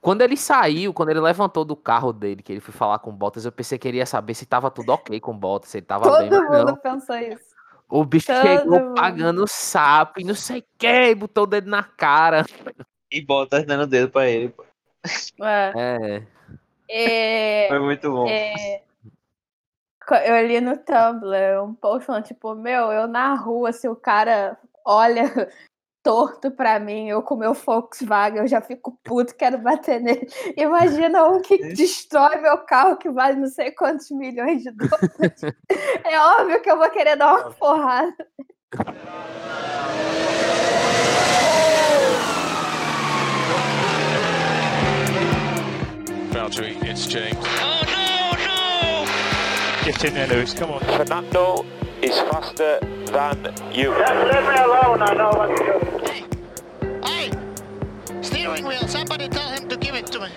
Quando ele saiu, quando ele levantou do carro dele, que ele foi falar com o Bottas, eu pensei que ele ia saber se tava tudo ok com o Bottas, se ele tava Todo bem. mas mundo não. pensou isso. O bicho Todo chegou mundo. pagando sapo e não sei o que, botou o dedo na cara. E bota dando o dedo pra ele, pô. É. É. É, Foi muito bom. é, eu li no Tumblr um post falando, tipo, meu, eu na rua, se o cara olha torto pra mim, eu com meu Volkswagen, eu já fico puto, quero bater nele. Imagina um que destrói meu carro que vale não sei quantos milhões de dólares. É óbvio que eu vou querer dar uma porrada. Valtteri, it's James. Oh no, no! Get in there, Lewis. Come on. Fernando is faster than you. Hey! Steering wheel, somebody tell him to give it to me.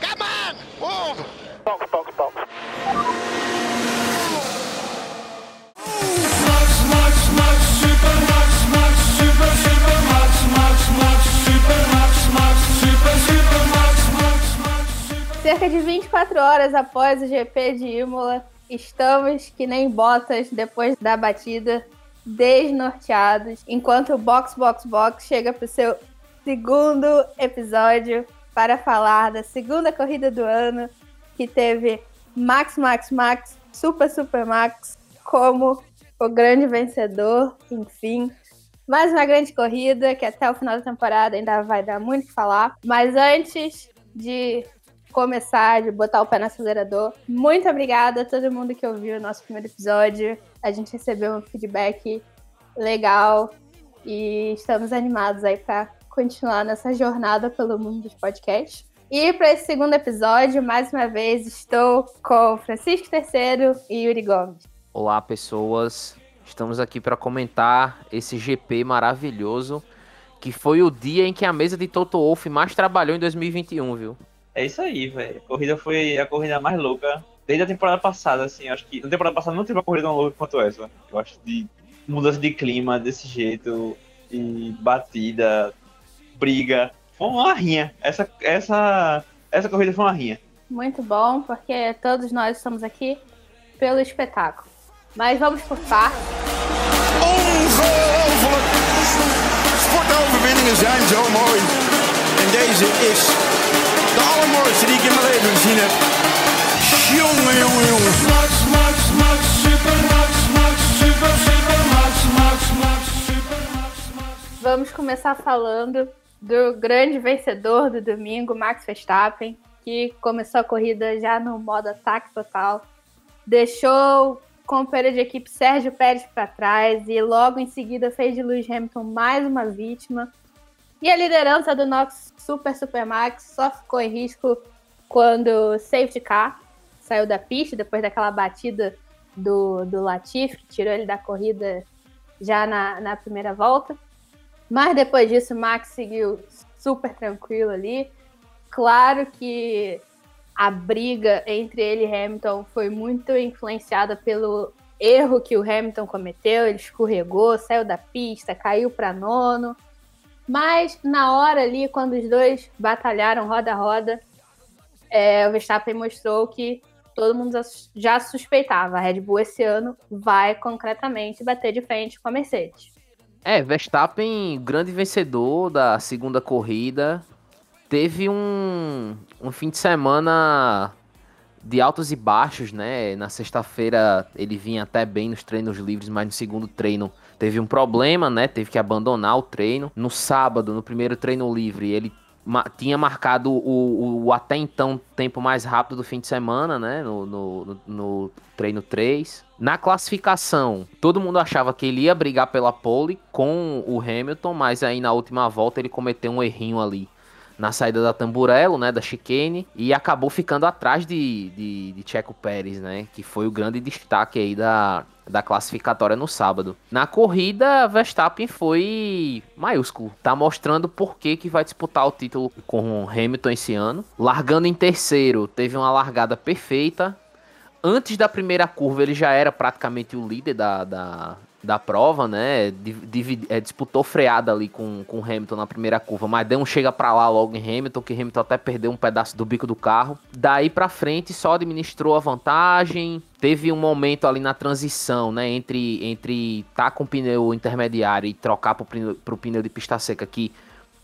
Come on! Move! Box, box, box. Cerca de 24 horas após o GP de Imola, estamos que nem botas depois da batida, desnorteados, enquanto o Box Box Box chega para o seu segundo episódio para falar da segunda corrida do ano, que teve Max Max Max, Super Super Max como o grande vencedor, enfim. Mais uma grande corrida que até o final da temporada ainda vai dar muito o que falar. Mas antes de começar, de botar o pé no acelerador. Muito obrigada a todo mundo que ouviu o nosso primeiro episódio. A gente recebeu um feedback legal e estamos animados aí para continuar nessa jornada pelo mundo dos podcasts. E para esse segundo episódio, mais uma vez, estou com Francisco Terceiro e Yuri Gomes. Olá, pessoas. Estamos aqui para comentar esse GP maravilhoso, que foi o dia em que a mesa de Toto Wolff mais trabalhou em 2021, viu? É isso aí, velho. A corrida foi a corrida mais louca desde a temporada passada, assim. Acho que na temporada passada não teve uma corrida tão louca quanto essa. Eu acho de mudança de clima desse jeito, e batida, briga. Foi uma rinha. Essa, essa, essa corrida foi uma rinha. Muito bom, porque todos nós estamos aqui pelo espetáculo. Mas vamos por partes. Ongelooflijk! Sportoverwinningen zijn zo mooi. En deze is Vamos começar falando do grande vencedor do domingo, Max Verstappen, que começou a corrida já no modo ataque total. Deixou o companheiro de equipe Sérgio Pérez para trás e logo em seguida fez de Lewis Hamilton mais uma vítima. E a liderança do nosso Super Super Max só ficou em risco quando safety car saiu da pista depois daquela batida do, do Latifi, que tirou ele da corrida já na, na primeira volta. Mas depois disso, Max seguiu super tranquilo ali. Claro que a briga entre ele e Hamilton foi muito influenciada pelo erro que o Hamilton cometeu. Ele escorregou, saiu da pista, caiu para nono. Mas na hora ali, quando os dois batalharam roda a roda, é, o Verstappen mostrou que todo mundo já suspeitava. A Red Bull esse ano vai concretamente bater de frente com a Mercedes. É, Verstappen, grande vencedor da segunda corrida. Teve um, um fim de semana de altos e baixos, né? Na sexta-feira ele vinha até bem nos treinos livres, mas no segundo treino teve um problema, né? Teve que abandonar o treino. No sábado, no primeiro treino livre, ele ma tinha marcado o, o, até então tempo mais rápido do fim de semana, né? No, no, no treino 3. Na classificação, todo mundo achava que ele ia brigar pela pole com o Hamilton, mas aí na última volta ele cometeu um errinho ali na saída da Tamburello, né, da chicane, e acabou ficando atrás de, de, de Checo Pérez, né, que foi o grande destaque aí da, da classificatória no sábado. Na corrida, Verstappen foi maiúsculo, tá mostrando por que, que vai disputar o título com Hamilton esse ano. Largando em terceiro, teve uma largada perfeita. Antes da primeira curva, ele já era praticamente o líder da, da, da prova, né? É, disputou freada ali com, com Hamilton na primeira curva, mas deu um chega para lá logo em Hamilton, que Hamilton até perdeu um pedaço do bico do carro. Daí para frente só administrou a vantagem. Teve um momento ali na transição, né? Entre, entre tá com o pneu intermediário e trocar pro, pro pneu de pista seca que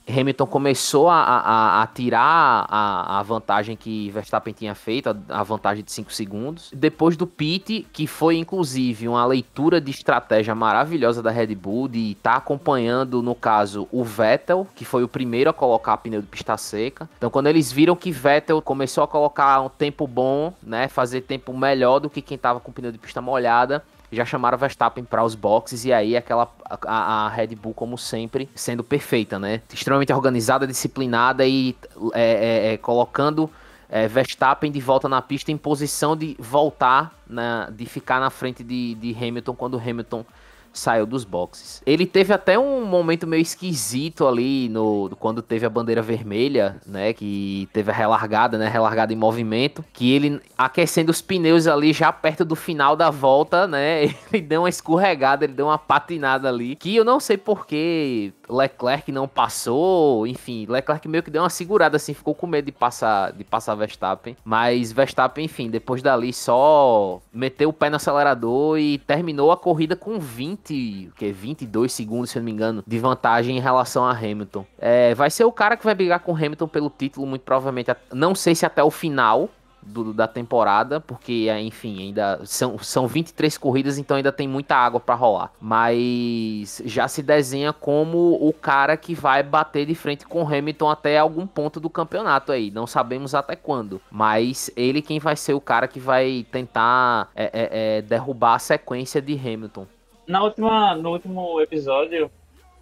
Hamilton começou a, a, a tirar a, a, vantagem que Verstappen tinha feito, a, vantagem de 5 segundos. Depois do pit, que foi inclusive uma leitura de estratégia maravilhosa da Red Bull, de estar tá acompanhando, no caso, o Vettel, que foi o primeiro a colocar pneu de pista seca. Então, quando eles viram que Vettel começou a colocar um tempo bom, né, fazer tempo melhor do que quem estava com pneu de pista molhada, já chamaram Verstappen para os boxes e aí aquela a, a, Red Bull como sempre sendo perfeita, né? Extremamente organizada, disciplinada e é, é, é, colocando é, Verstappen de volta na pista em posição de voltar, na, de ficar na frente de, de Hamilton quando Hamilton saiu dos boxes. Ele teve até um momento meio esquisito ali no quando teve a bandeira vermelha, né, que teve a relargada, né, relargada em movimento, que ele aquecendo os pneus ali já perto do final da volta, né, ele deu uma escorregada, ele deu uma patinada ali, que eu não sei porque Leclerc não passou, enfim, Leclerc meio que deu uma segurada assim, ficou com medo de passar de passar Verstappen, mas Verstappen, enfim, depois dali só meteu o pé no acelerador e terminou a corrida com 20, que 22 segundos, se eu não me engano, de vantagem em relação a Hamilton. É, vai ser o cara que vai brigar com Hamilton pelo título muito provavelmente, não sei se até o final, do, da temporada, porque, é, enfim, ainda são, são 23 corridas, então ainda tem muita água para rolar. Mas já se desenha como o cara que vai bater de frente com Hamilton até algum ponto do campeonato aí. Não sabemos até quando, mas ele quem vai ser o cara que vai tentar é, é, é, derrubar a sequência de Hamilton. Na última, no último episódio,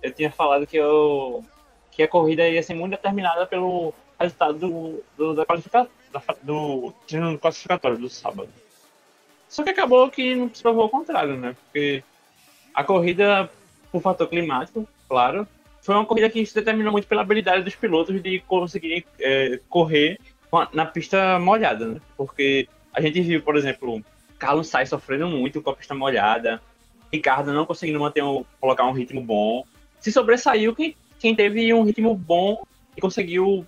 eu tinha falado que eu que a corrida ia ser muito determinada pelo resultado do, do da qualificação do treino classificatório do sábado. Só que acabou que não se provou o contrário, né? Porque a corrida, por fator climático, claro, foi uma corrida que se determinou muito pela habilidade dos pilotos de conseguir é, correr na pista molhada, né? Porque a gente viu, por exemplo, Carlos Sainz sofrendo muito com a pista molhada, Ricardo não conseguindo manter um, colocar um ritmo bom. Se sobressaiu quem, quem teve um ritmo bom e conseguiu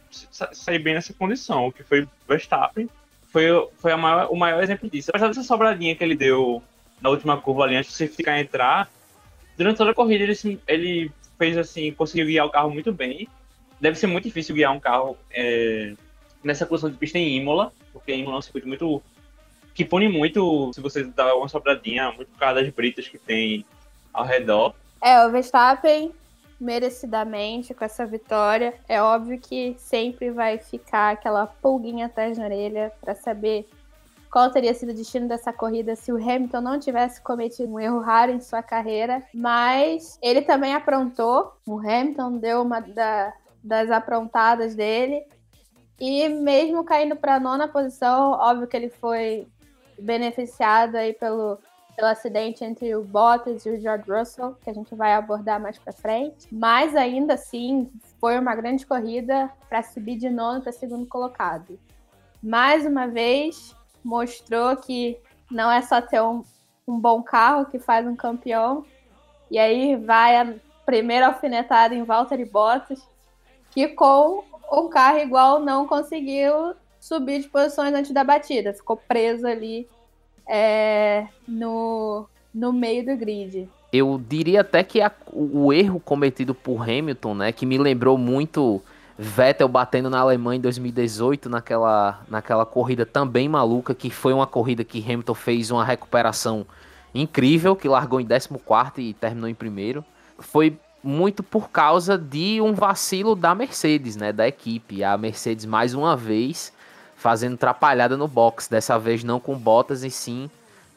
sair bem nessa condição, que foi Verstappen. Foi, foi maior, o maior exemplo disso. Apesar dessa sobradinha que ele deu na última curva ali, antes de ficar entrar, durante toda a corrida ele, ele fez assim, conseguiu guiar o carro muito bem. Deve ser muito difícil guiar um carro é, nessa condição de pista em Imola, porque Imola é um circuito muito. que pune muito se você dá uma sobradinha, muito por causa das britas que tem ao redor. É, o Verstappen merecidamente com essa vitória. É óbvio que sempre vai ficar aquela pulguinha atrás na orelha para saber qual teria sido o destino dessa corrida se o Hamilton não tivesse cometido um erro raro em sua carreira. Mas ele também aprontou. O Hamilton deu uma da, das aprontadas dele. E mesmo caindo para a nona posição, óbvio que ele foi beneficiado aí pelo pelo acidente entre o Bottas e o George Russell, que a gente vai abordar mais para frente. Mas ainda assim, foi uma grande corrida para subir de nono para segundo colocado. Mais uma vez, mostrou que não é só ter um, um bom carro que faz um campeão. E aí vai a primeira alfinetada em Valtteri Bottas, que com um carro igual não conseguiu subir de posições antes da batida, ficou preso ali é, no, no meio do grid. Eu diria até que a, o erro cometido por Hamilton, né, que me lembrou muito Vettel batendo na Alemanha em 2018, naquela, naquela corrida também maluca, que foi uma corrida que Hamilton fez uma recuperação incrível, que largou em 14 e terminou em primeiro. Foi muito por causa de um vacilo da Mercedes, né, da equipe. A Mercedes mais uma vez fazendo trapalhada no box, dessa vez não com Bottas e sim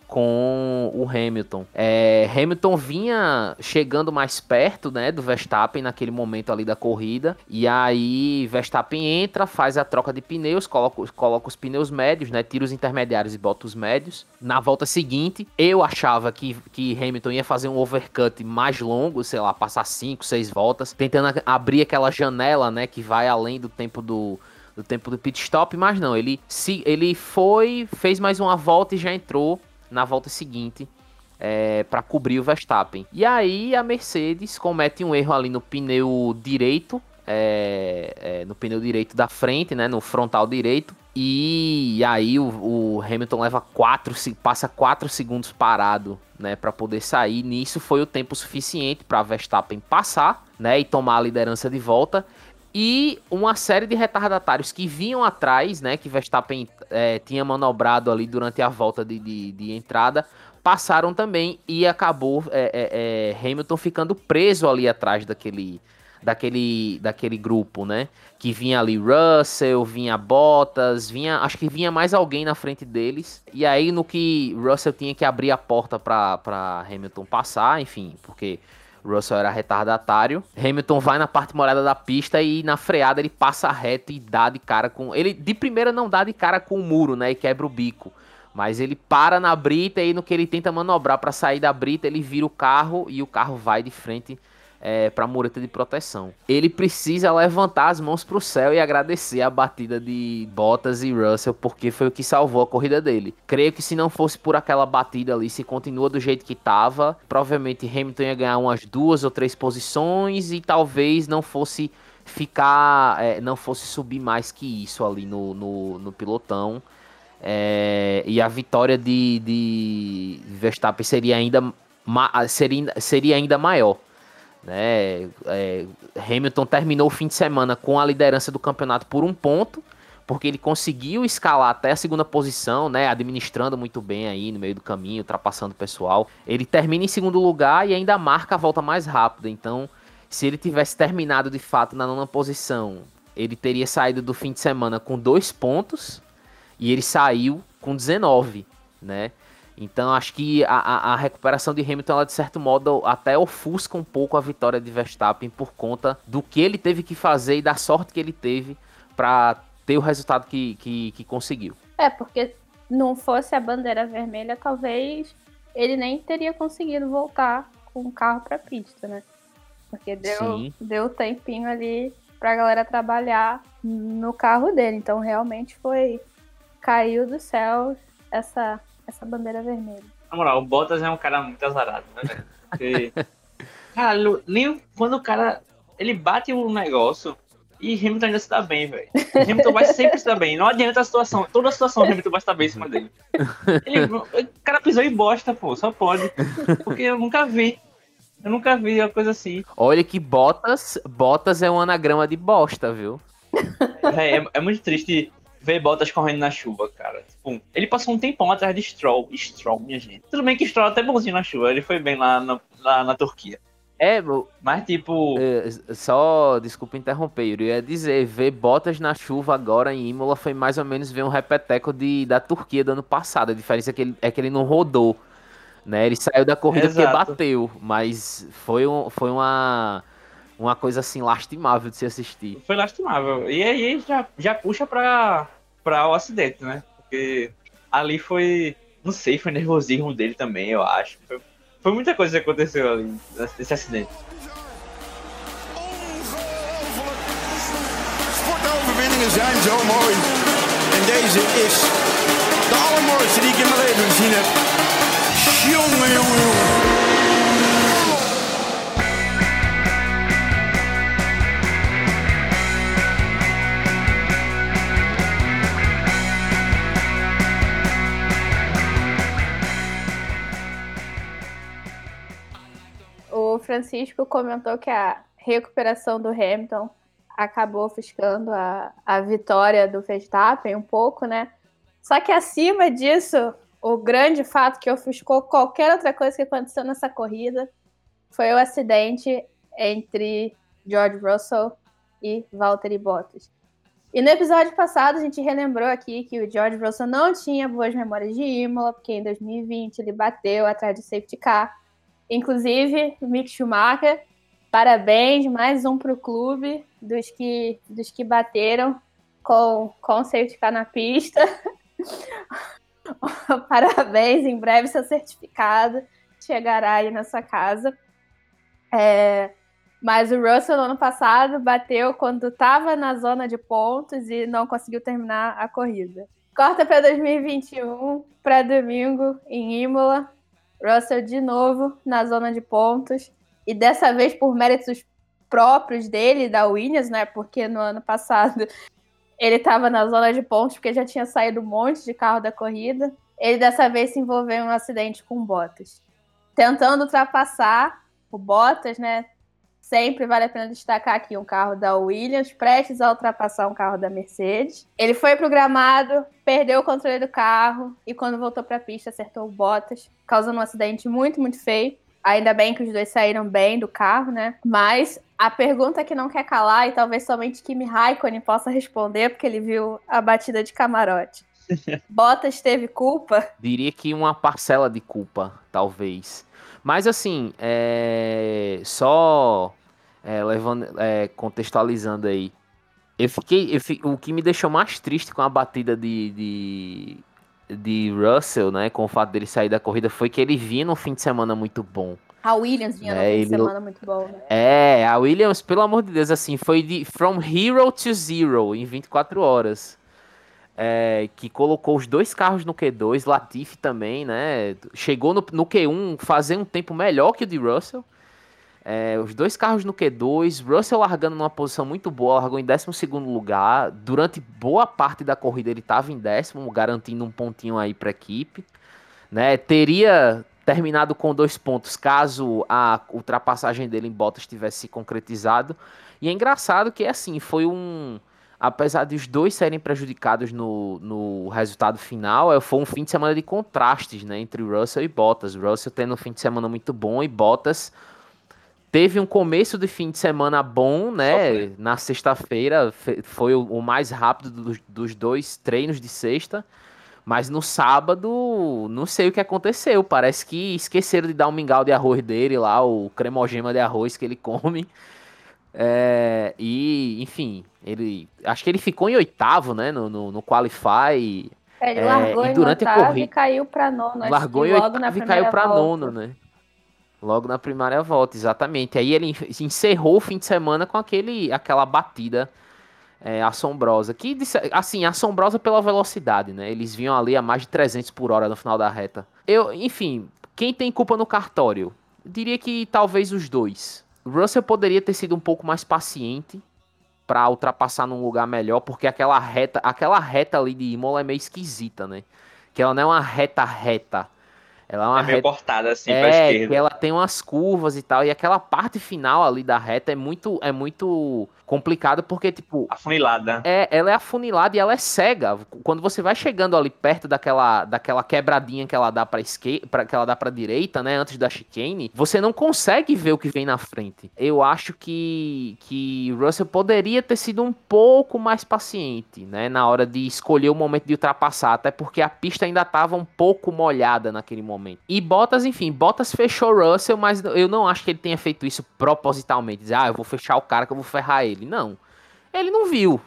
com o Hamilton. É, Hamilton vinha chegando mais perto, né, do Verstappen naquele momento ali da corrida, e aí Verstappen entra, faz a troca de pneus, coloca, coloca os pneus médios, né, tira os intermediários e bota os médios. Na volta seguinte, eu achava que, que Hamilton ia fazer um overcut mais longo, sei lá, passar 5, 6 voltas, tentando abrir aquela janela, né, que vai além do tempo do do tempo do pit stop, mas não, ele se ele foi, fez mais uma volta e já entrou na volta seguinte é, para cobrir o Verstappen. E aí a Mercedes comete um erro ali no pneu direito, é, é, no pneu direito da frente, né, no frontal direito. E aí o, o Hamilton leva quatro, passa 4 segundos parado, né, para poder sair. Nisso foi o tempo suficiente para Verstappen passar, né, e tomar a liderança de volta. E uma série de retardatários que vinham atrás, né, que Verstappen é, tinha manobrado ali durante a volta de, de, de entrada, passaram também e acabou é, é, Hamilton ficando preso ali atrás daquele, daquele, daquele grupo, né? Que vinha ali Russell, vinha Bottas, vinha, acho que vinha mais alguém na frente deles. E aí no que Russell tinha que abrir a porta para Hamilton passar, enfim, porque Russell era retardatário. Hamilton vai na parte molhada da pista e na freada ele passa reto e dá de cara com. Ele de primeira não dá de cara com o muro, né? E quebra o bico. Mas ele para na brita e no que ele tenta manobrar para sair da brita, ele vira o carro e o carro vai de frente é, para a mureta de proteção. Ele precisa levantar as mãos para o céu e agradecer a batida de Bottas e Russell, porque foi o que salvou a corrida dele. Creio que se não fosse por aquela batida ali, se continua do jeito que estava, provavelmente Hamilton ia ganhar umas duas ou três posições e talvez não fosse ficar, é, não fosse subir mais que isso ali no, no, no pilotão. É, e a vitória de, de Verstappen seria ainda, seria, seria ainda maior. Né? É, Hamilton terminou o fim de semana com a liderança do campeonato por um ponto, porque ele conseguiu escalar até a segunda posição, né? administrando muito bem aí no meio do caminho, ultrapassando o pessoal. Ele termina em segundo lugar e ainda marca a volta mais rápida. Então, se ele tivesse terminado de fato na nona posição, ele teria saído do fim de semana com dois pontos e ele saiu com 19, né? Então acho que a, a, a, recuperação de Hamilton, ela, de certo modo, até ofusca um pouco a vitória de Verstappen por conta do que ele teve que fazer e da sorte que ele teve para ter o resultado que, que, que conseguiu. É, porque não fosse a bandeira vermelha, talvez ele nem teria conseguido voltar com o carro para pista, né? Porque deu, deu tempinho ali pra galera trabalhar no carro dele. Então realmente foi caiu do céu essa, essa bandeira vermelha. Na moral, o Bottas é um cara muito azarado, né, velho? Porque, cara, nem quando o cara ele bate o um negócio e Hamilton ainda se dá bem, velho. Hamilton vai sempre se dar bem. Não adianta a situação. Toda a situação Hamilton vai estar bem em cima dele. Ele, o cara pisou em bosta, pô. Só pode. Porque eu nunca vi. Eu nunca vi uma coisa assim. Olha que Bottas, Bottas é um anagrama de bosta, viu? É, é, é muito triste ver Bottas correndo na chuva, cara. Tipo, ele passou um tempão atrás de Stroll. Stroll, minha gente. Tudo bem que Stroll é até bonzinho na chuva, ele foi bem lá na, lá na Turquia. É, mas tipo. É, só, desculpa interromper, eu ia dizer, ver Bottas na chuva agora em Imola foi mais ou menos ver um repeteco de, da Turquia do ano passado. A diferença é que ele, é que ele não rodou. Né? Ele saiu da corrida Exato. porque bateu, mas foi, um, foi uma uma coisa assim lastimável de se assistir. Foi lastimável. E aí já, já puxa pra, pra o acidente, né? Porque ali foi. Não sei, foi nervosismo dele também, eu acho. Foi, foi muita coisa que aconteceu ali nesse acidente. Sportoverwinningen zijn zo mooi. En deze is de allermooiste die ik in mijn leven gezien heb. Jongen, jongen, jongen. Francisco comentou que a recuperação do Hamilton acabou ofuscando a, a vitória do Verstappen um pouco, né? Só que acima disso, o grande fato que ofuscou qualquer outra coisa que aconteceu nessa corrida foi o acidente entre George Russell e Valtteri Bottas. E no episódio passado a gente relembrou aqui que o George Russell não tinha boas memórias de Imola, porque em 2020 ele bateu atrás do safety car Inclusive, Mick Schumacher, parabéns, mais um para o clube dos que, dos que bateram com, com o safety na pista. parabéns, em breve seu certificado chegará aí na sua casa. É, mas o Russell no ano passado bateu quando estava na zona de pontos e não conseguiu terminar a corrida. Corta para 2021, para domingo, em Imola. Russell de novo na zona de pontos. E dessa vez por méritos próprios dele, da Williams, né? Porque no ano passado ele estava na zona de pontos porque já tinha saído um monte de carro da corrida. Ele dessa vez se envolveu em um acidente com Bottas. Tentando ultrapassar o Bottas, né? Sempre vale a pena destacar aqui um carro da Williams, prestes a ultrapassar um carro da Mercedes. Ele foi pro gramado, perdeu o controle do carro e quando voltou para a pista acertou o Bottas, causando um acidente muito, muito feio. Ainda bem que os dois saíram bem do carro, né? Mas a pergunta que não quer calar e talvez somente Kimi Raikkonen possa responder, porque ele viu a batida de camarote. Bottas teve culpa? Diria que uma parcela de culpa, talvez. Mas assim, é... só é, levando, é, contextualizando aí. Eu fiquei, eu fi... O que me deixou mais triste com a batida de, de, de Russell, né? Com o fato dele sair da corrida, foi que ele vinha num fim de semana muito bom. A Williams vinha É, ele- de semana muito bom, né? É, a Williams, pelo amor de Deus, assim, foi de From Hero to Zero em 24 horas. É, que colocou os dois carros no Q2, Latifi também, né? Chegou no, no Q1 fazer um tempo melhor que o de Russell. É, os dois carros no Q2, Russell largando numa posição muito boa, largou em 12 lugar. Durante boa parte da corrida ele estava em décimo, garantindo um pontinho aí para a equipe. Né? Teria terminado com dois pontos caso a ultrapassagem dele em Bottas tivesse se concretizado. E é engraçado que assim, foi um. Apesar de os dois serem prejudicados no, no resultado final, é, foi um fim de semana de contrastes né, entre Russell e Bottas. Russell tendo um fim de semana muito bom e Bottas teve um começo de fim de semana bom, né? Na sexta-feira fe- foi o, mais rápido dos, dos dois treinos de sexta. Mas no sábado, não sei o que aconteceu. Parece que esqueceram de dar um mingau de arroz dele lá, o cremogema de arroz que ele come. É, e, enfim, ele. Acho que ele ficou em oitavo, né? No, no, no Qualify. Ele É, largou e em durante a oitavo corrida- e caiu pra nono. largou em logo oitavo na e caiu pra volta. nono, né? Logo na primeira volta, exatamente. Aí ele en- encerrou o fim de semana com aquele, aquela batida é, assombrosa. Que, assim, assombrosa pela velocidade, né? Eles vinham ali a mais de 300 por hora no final da reta. Eu, enfim, quem tem culpa no cartório? Eu diria que talvez os dois. Russell poderia ter sido um pouco mais paciente para ultrapassar num lugar melhor, porque aquela reta, aquela reta ali de Imola é meio esquisita, né? Que ela não é uma reta reta. Ela é uma É meio reta cortada assim pra é, esquerda. que ela tem umas curvas e tal, e aquela parte final ali da reta é muito, é muito complicado porque, tipo, Afunilada. é, ela é afunilada e ela é cega. Quando você vai chegando ali perto daquela, daquela quebradinha que ela dá para esquerda, que ela dá para direita, né, antes da chicane, você não consegue ver o que vem na frente. Eu acho que que Russell poderia ter sido um pouco mais paciente, né, na hora de escolher o momento de ultrapassar, até porque a pista ainda estava um pouco molhada naquele momento. E Bottas, enfim, Bottas fechou Russell, mas eu não acho que ele tenha feito isso propositalmente, dizer, ah, eu vou fechar o cara que eu vou ferrar ele. Não. Ele não viu.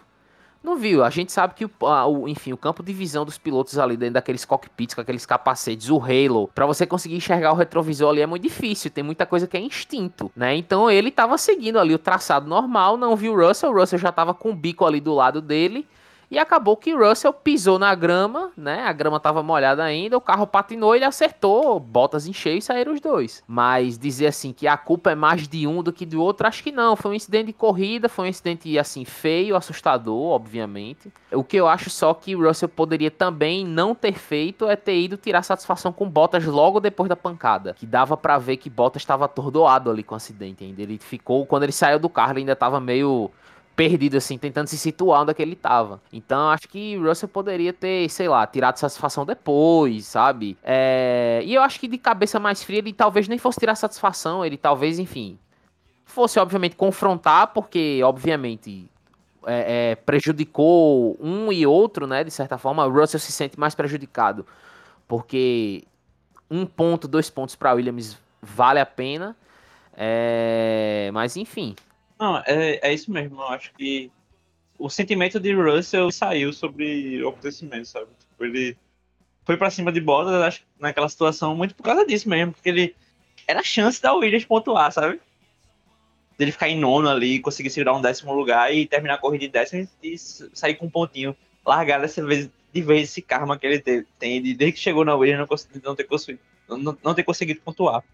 Não viu. A gente sabe que, o, o- enfim, o campo de visão dos pilotos ali dentro daqueles cockpits, com aqueles capacetes, o halo, pra você conseguir enxergar o retrovisor ali é muito difícil. Tem muita coisa que é instinto, né? Então ele tava seguindo ali o traçado normal, não viu o Russell. O Russell já tava com o bico ali do lado dele. E acabou que Russell pisou na grama, né? A grama tava molhada ainda, o carro patinou, ele acertou, botas em cheio e saíram os dois. Mas dizer assim que a culpa é mais de um do que do outro, acho que não. Foi um incidente de corrida, foi um incidente assim feio, assustador, obviamente. O que eu acho só que Russell poderia também não ter feito é ter ido tirar satisfação com Bottas logo depois da pancada, que dava pra ver que Bottas estava atordoado ali com o acidente ainda. Ele ficou, quando ele saiu do carro, ele ainda tava meio perdido, assim, tentando se situar onde é que ele tava. Então, acho que Russell poderia ter, sei lá, tirado satisfação depois, sabe? É, E eu acho que de cabeça mais fria ele talvez nem fosse tirar satisfação, ele talvez, enfim, fosse, obviamente, confrontar, porque, obviamente, é, é, prejudicou um e outro, né? De certa forma, o Russell se sente mais prejudicado, porque um ponto, dois pontos para Williams vale a pena. É, Mas, enfim, Não, é, é isso mesmo. Eu acho que o sentimento de Russell saiu sobre o acontecimento, sabe? Tipo, ele foi pra cima de Bottas, naquela situação, muito por causa disso mesmo, porque ele era a chance da Williams pontuar, sabe? Dele ficar em nono ali, conseguir segurar um décimo lugar e terminar a corrida em décimo e sair com um pontinho. Largar dessa vez, de vez esse karma que ele tem, de- desde que chegou na Williams não, não não, não ter conseguido pontuar.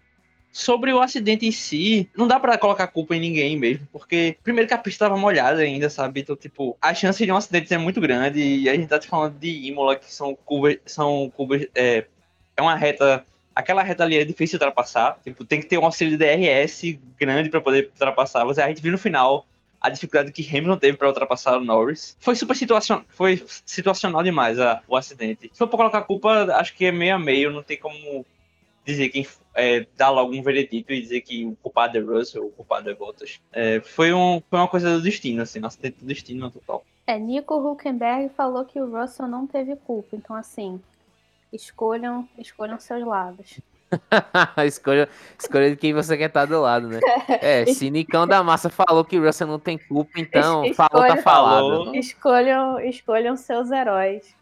Sobre o acidente em si, não dá pra colocar culpa em ninguém mesmo, porque primeiro que a pista tava molhada ainda, sabe? Então, tipo, a chance de um acidente é muito grande e a gente tá falando de Imola, que são curvas, são curvas, é, é uma reta, aquela reta ali é difícil de ultrapassar, tipo, tem que ter um auxílio de DRS grande pra poder ultrapassar, mas a gente viu no final a dificuldade que Hamilton teve pra ultrapassar o Norris. Foi super situacional, foi situacional demais a- o acidente. Se for pra colocar culpa, acho que é meio a meio, não tem como dizer quem é, dar logo um veredito e dizer que o culpado é Russell, o culpado é Bottas. É, foi, um, foi uma coisa do destino, assim, um acidente do destino total. É, Nico Huckenberg falou que o Russell não teve culpa. Então, assim, escolham, escolham seus lados. escolha, escolha de quem você quer estar do lado, né? É, se Nicão da Massa falou que o Russell não tem culpa, então Es- falou, tá falado. Falou. Escolham, escolham seus heróis.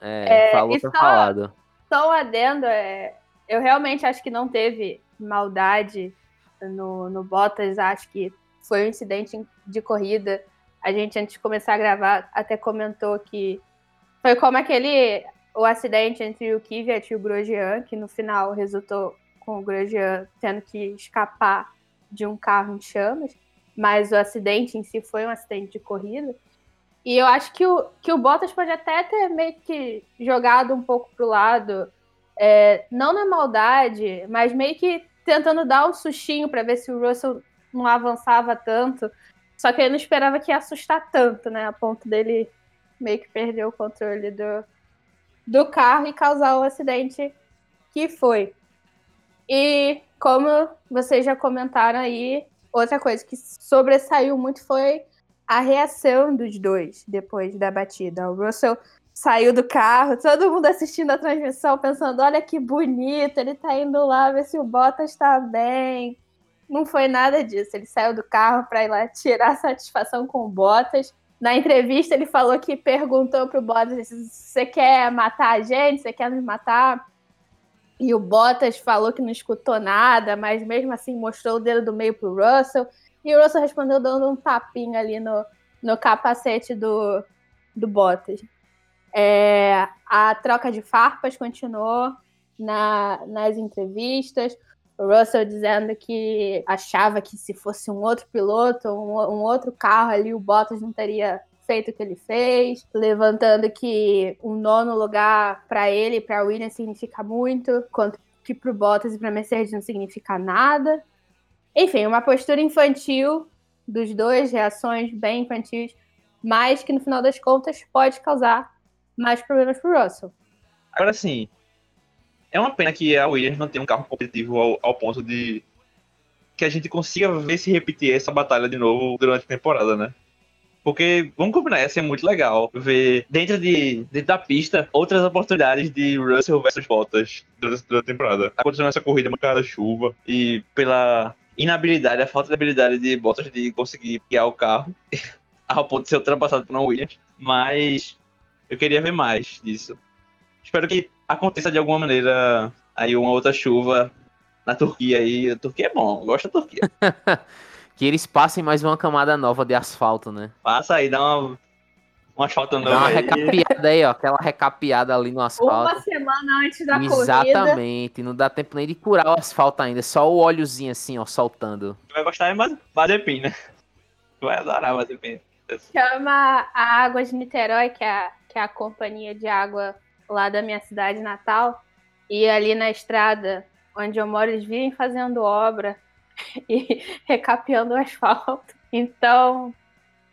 É, É, falou, tá só- falado. Só um adendo, é, eu realmente acho que não teve maldade no, no Bottas, acho que foi um incidente de corrida. A gente, antes de começar a gravar, até comentou que foi como aquele o acidente entre o Kvyat e o Grosjean, que no final resultou com o Grosjean tendo que escapar de um carro em chamas, mas o acidente em si foi um acidente de corrida. E eu acho que o, que o Bottas pode até ter meio que jogado um pouco pro lado, é, não na maldade, mas meio que tentando dar um sustinho para ver se o Russell não avançava tanto. Só que ele não esperava que ia assustar tanto, né? A ponto dele meio que perder o controle do, do carro e causar o acidente que foi. E como vocês já comentaram aí, outra coisa que sobressaiu muito foi a reação dos dois depois da batida. O Russell saiu do carro, todo mundo assistindo a transmissão, pensando: olha que bonito, ele tá indo lá ver se o Bottas tá bem. Não foi nada disso. Ele saiu do carro para ir lá tirar satisfação com o Bottas. Na entrevista, ele falou que perguntou pro Bottas: você quer matar a gente? Você quer nos matar? E o Bottas falou que não escutou nada, mas mesmo assim mostrou o dedo do meio pro Russell. E o Russell respondeu dando um tapinha ali no, no capacete do, do Bottas. É, a troca de farpas continuou na, nas entrevistas. O Russell dizendo que achava que se fosse um outro piloto, um, um outro carro ali, o Bottas não teria feito o que ele fez, levantando que um nono lugar para ele e para Williams significa muito, quanto que para o Bottas e para Mercedes não significa nada. Enfim, uma postura infantil dos dois, reações bem infantis, mas que no final das contas pode causar mais problemas para o Russell. Agora sim, é uma pena que a Williams não tenha um carro competitivo ao, ao ponto de que a gente consiga ver se repetir essa batalha de novo durante a temporada, né? Porque, vamos combinar, ia ser muito legal ver dentro, de, dentro da pista outras oportunidades de Russell versus Bottas durante, durante a temporada. Aconteceu nessa corrida por causa da chuva e pela inabilidade, a falta de habilidade de Bottas de conseguir guiar o carro ao ponto de ser ultrapassado por uma Williams. Mas eu queria ver mais disso. Espero que aconteça de alguma maneira aí uma outra chuva na Turquia aí. A Turquia é bom, gosto da Turquia. Que eles passem mais uma camada nova de asfalto, né? Passa aí, dá uma, uma asfalto Dá nova uma aí. recapeada aí, ó. Aquela recapeada ali no Uma asfalto. semana antes da corrida, Exatamente. Não dá tempo nem de curar o asfalto ainda. Só o óleozinho assim, ó, soltando. Vai gostar é Maz- Mazepin, né? Vai adorar Mazepin. chama a Água de Niterói, que é, a, que é a companhia de água lá da minha cidade natal. E ali na estrada onde eu moro, eles vivem fazendo obra e recapeando o asfalto. Então,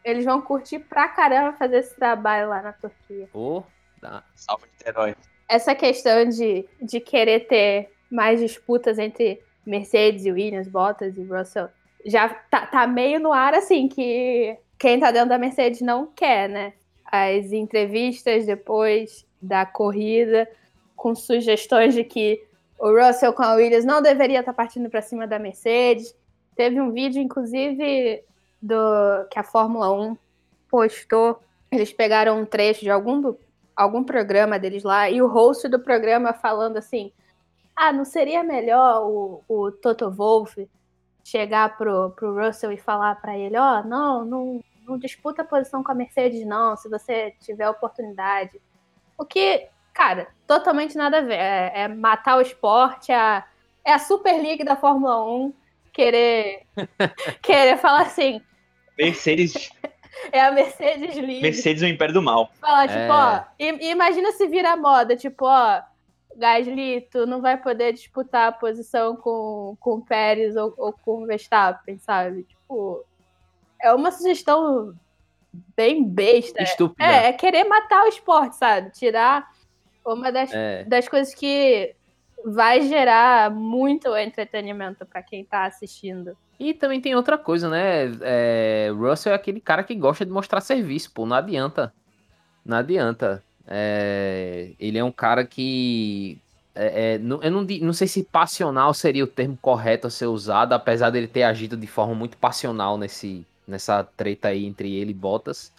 eles vão curtir pra caramba fazer esse trabalho lá na Turquia. Ô, dá. Salve Niterói. Essa questão de, de querer ter mais disputas entre Mercedes e Williams, Bottas e Russell, já tá, tá meio no ar, assim, que quem tá dentro da Mercedes não quer, né? As entrevistas depois da corrida, com sugestões de que o Russell com a Williams não deveria estar partindo para cima da Mercedes. Teve um vídeo, inclusive, do que a Fórmula 1 postou. Eles pegaram um trecho de algum, algum programa deles lá e o host do programa falando assim: Ah, não seria melhor o, o Toto Wolff chegar pro, pro Russell e falar para ele: Ó, oh, não, não, não disputa a posição com a Mercedes, não, se você tiver oportunidade. O que cara, totalmente nada a ver. É, é matar o esporte, é a, é a Super League da Fórmula 1 querer, querer falar assim, Mercedes, é a Mercedes League. Mercedes é o império do mal. Falar, tipo, É. ó, imagina se vira moda, tipo, ó, Gasly, tu não vai poder disputar a posição com, com o Pérez ou, ou com o Verstappen, sabe? Tipo, é uma sugestão bem besta. Estúpida. É, é querer matar o esporte, sabe? Tirar uma das, É. das coisas que vai gerar muito entretenimento pra quem tá assistindo. E também tem outra coisa, né? É, Russell é aquele cara que gosta de mostrar serviço, pô. Não adianta. Não adianta. É, ele é um cara que. é, é, não- eu não, não sei se passional seria o termo correto a ser usado, apesar dele ter agido de forma muito passional nesse, nessa treta aí entre ele e Bottas.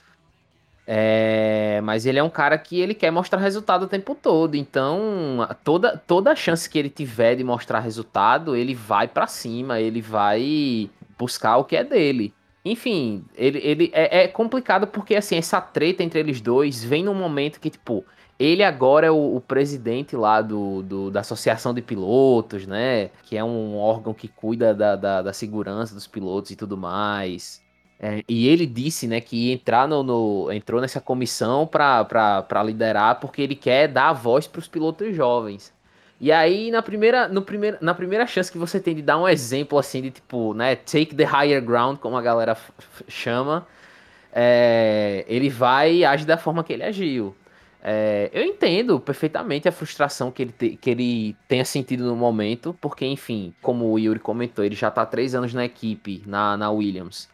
É, mas ele é um cara que ele quer mostrar resultado o tempo todo. Então, toda, toda a chance que ele tiver de mostrar resultado, ele vai pra cima, ele vai buscar o que é dele. Enfim, ele, ele é, é complicado porque assim, essa treta entre eles dois vem num momento que, tipo, ele agora é o, o presidente lá do, do- da Associação de Pilotos, né? Que é um órgão que cuida da, da, da segurança dos pilotos e tudo mais. É, e ele disse, né, que entrar no, no- entrou nessa comissão para liderar porque ele quer dar a voz para os pilotos jovens. E aí, na primeira, no primeiro, na primeira chance que você tem de dar um exemplo assim de tipo, né, take the higher ground, como a galera chama, é, ele vai e age da forma que ele agiu. É, eu entendo perfeitamente a frustração que ele, te- que ele tenha sentido no momento, porque, enfim, como o Yuri comentou, ele já tá há três anos na equipe, na, na Williams.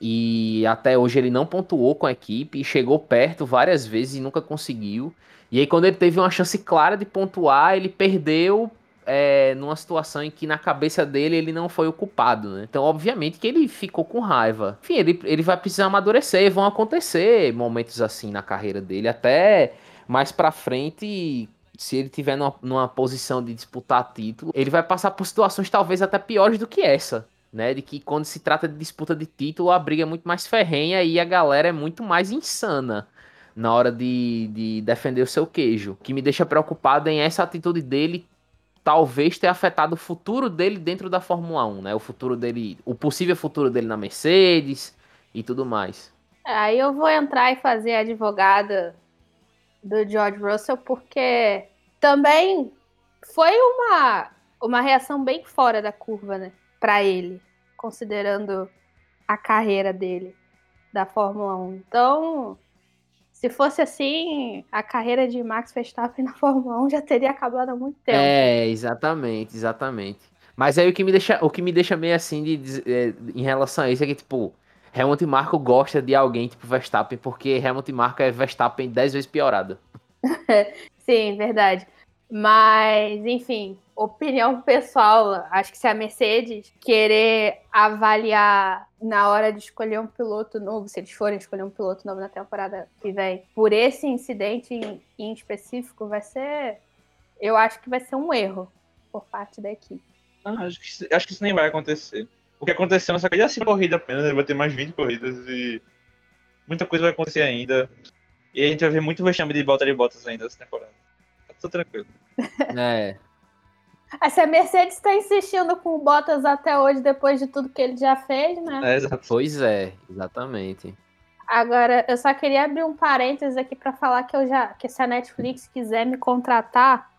E até hoje ele não pontuou com a equipe chegou perto várias vezes e nunca conseguiu. E aí, quando ele teve uma chance clara de pontuar, ele perdeu é, numa situação em que, na cabeça dele, ele não foi o culpado, né? Então, obviamente que ele ficou com raiva. Enfim, ele, ele vai precisar amadurecer, vão acontecer momentos assim na carreira dele, até mais pra frente. Se ele tiver numa, numa posição de disputar título, ele vai passar por situações talvez até piores do que essa né? De que quando se trata de disputa de título, a briga é muito mais ferrenha e a galera é muito mais insana na hora de, de defender o seu queijo. O que me deixa preocupado em essa atitude dele talvez ter afetado o futuro dele dentro da Fórmula 1, né? O futuro dele, o possível futuro dele na Mercedes e tudo mais. Aí eu vou entrar e fazer a advogada do George Russell, porque também foi uma, uma reação bem fora da curva, né? Pra ele, considerando a carreira dele da Fórmula 1. Então, se fosse assim, a carreira de Max Verstappen na Fórmula 1 já teria acabado há muito tempo. É, exatamente, exatamente. Mas aí o que me deixa, o que me deixa meio assim de, diz- é, em relação a isso é que, tipo, Helmut Marko gosta de alguém tipo Verstappen, porque Helmut Marko é Verstappen 10 vezes piorado. Sim, verdade. Mas, enfim, opinião pessoal. Acho que se a Mercedes querer avaliar na hora de escolher um piloto novo, se eles forem escolher um piloto novo na temporada que vem, por esse incidente em, em específico, vai ser. Eu acho que vai ser um erro por parte da equipe. Ah, acho, que, isso- acho que isso nem vai acontecer. O que aconteceu nessa corrida é assim corrida apenas, ele vai ter mais 20 corridas e muita coisa vai acontecer ainda. E a gente vai ver muito vexame de volta de botas ainda essa temporada. Tá tudo tranquilo. É. Ah, se a Mercedes está insistindo com o Bottas até hoje, depois de tudo que ele já fez, né? É. Pois é, exatamente. Agora, eu só queria abrir um parênteses aqui para falar que eu já, que se a Netflix quiser me contratar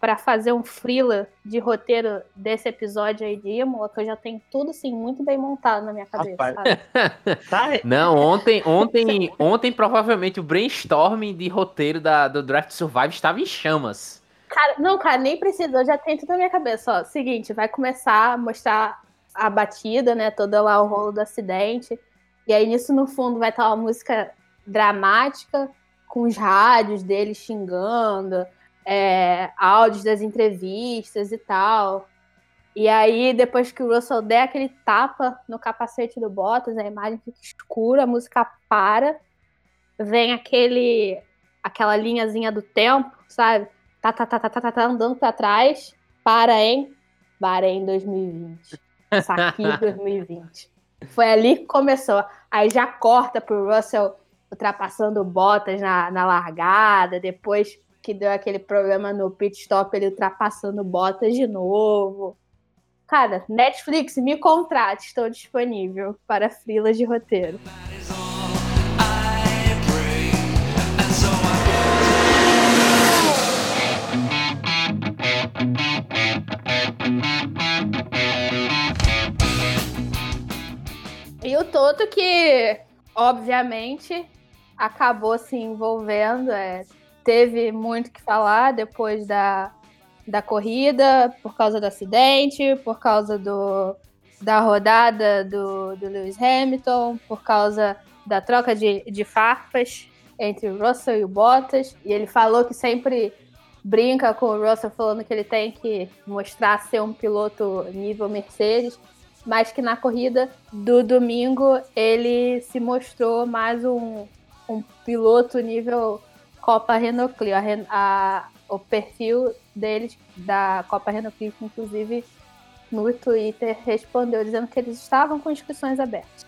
para fazer um freela de roteiro desse episódio aí de Imola, que eu já tenho tudo assim muito bem montado na minha cabeça? Tá, Não, ontem, ontem, ontem provavelmente o brainstorming de roteiro da, do Draft Survive estava em chamas. Cara, não, cara, nem precisa, eu já tenho tudo na minha cabeça, ó. Seguinte, vai começar a mostrar a batida, né, toda lá o rolo do acidente. E aí nisso no fundo vai estar uma música dramática com os rádios dele xingando, é, áudios das entrevistas e tal. E aí, depois que o Russell der aquele tapa no capacete do Bottas, a imagem fica escura, a música para, vem aquele aquela linhazinha do tempo, sabe? Tá, tá, tá, tá, tá, tá, tá andando pra trás, para em Bahrein 2020. Saqui 2020. Foi ali que começou. Aí já corta pro Russell ultrapassando Bottas na, na largada, depois que deu aquele problema no pit stop, ele ultrapassando botas de novo. Cara, Netflix, me contrate, estou disponível para frilas de roteiro. O Toto que, obviamente, acabou se envolvendo, é, teve muito que falar depois da, da corrida, por causa do acidente, por causa do, da rodada do, do Lewis Hamilton, por causa da troca de, de farpas entre o Russell e o Bottas. E ele falou que sempre brinca com o Russell, falando que ele tem que mostrar ser um piloto nível Mercedes mas que na corrida do domingo ele se mostrou mais um, um piloto nível Copa Renault Clio. A, a, o perfil deles da Copa Renault Clio, inclusive no Twitter, respondeu dizendo que eles estavam com inscrições abertas.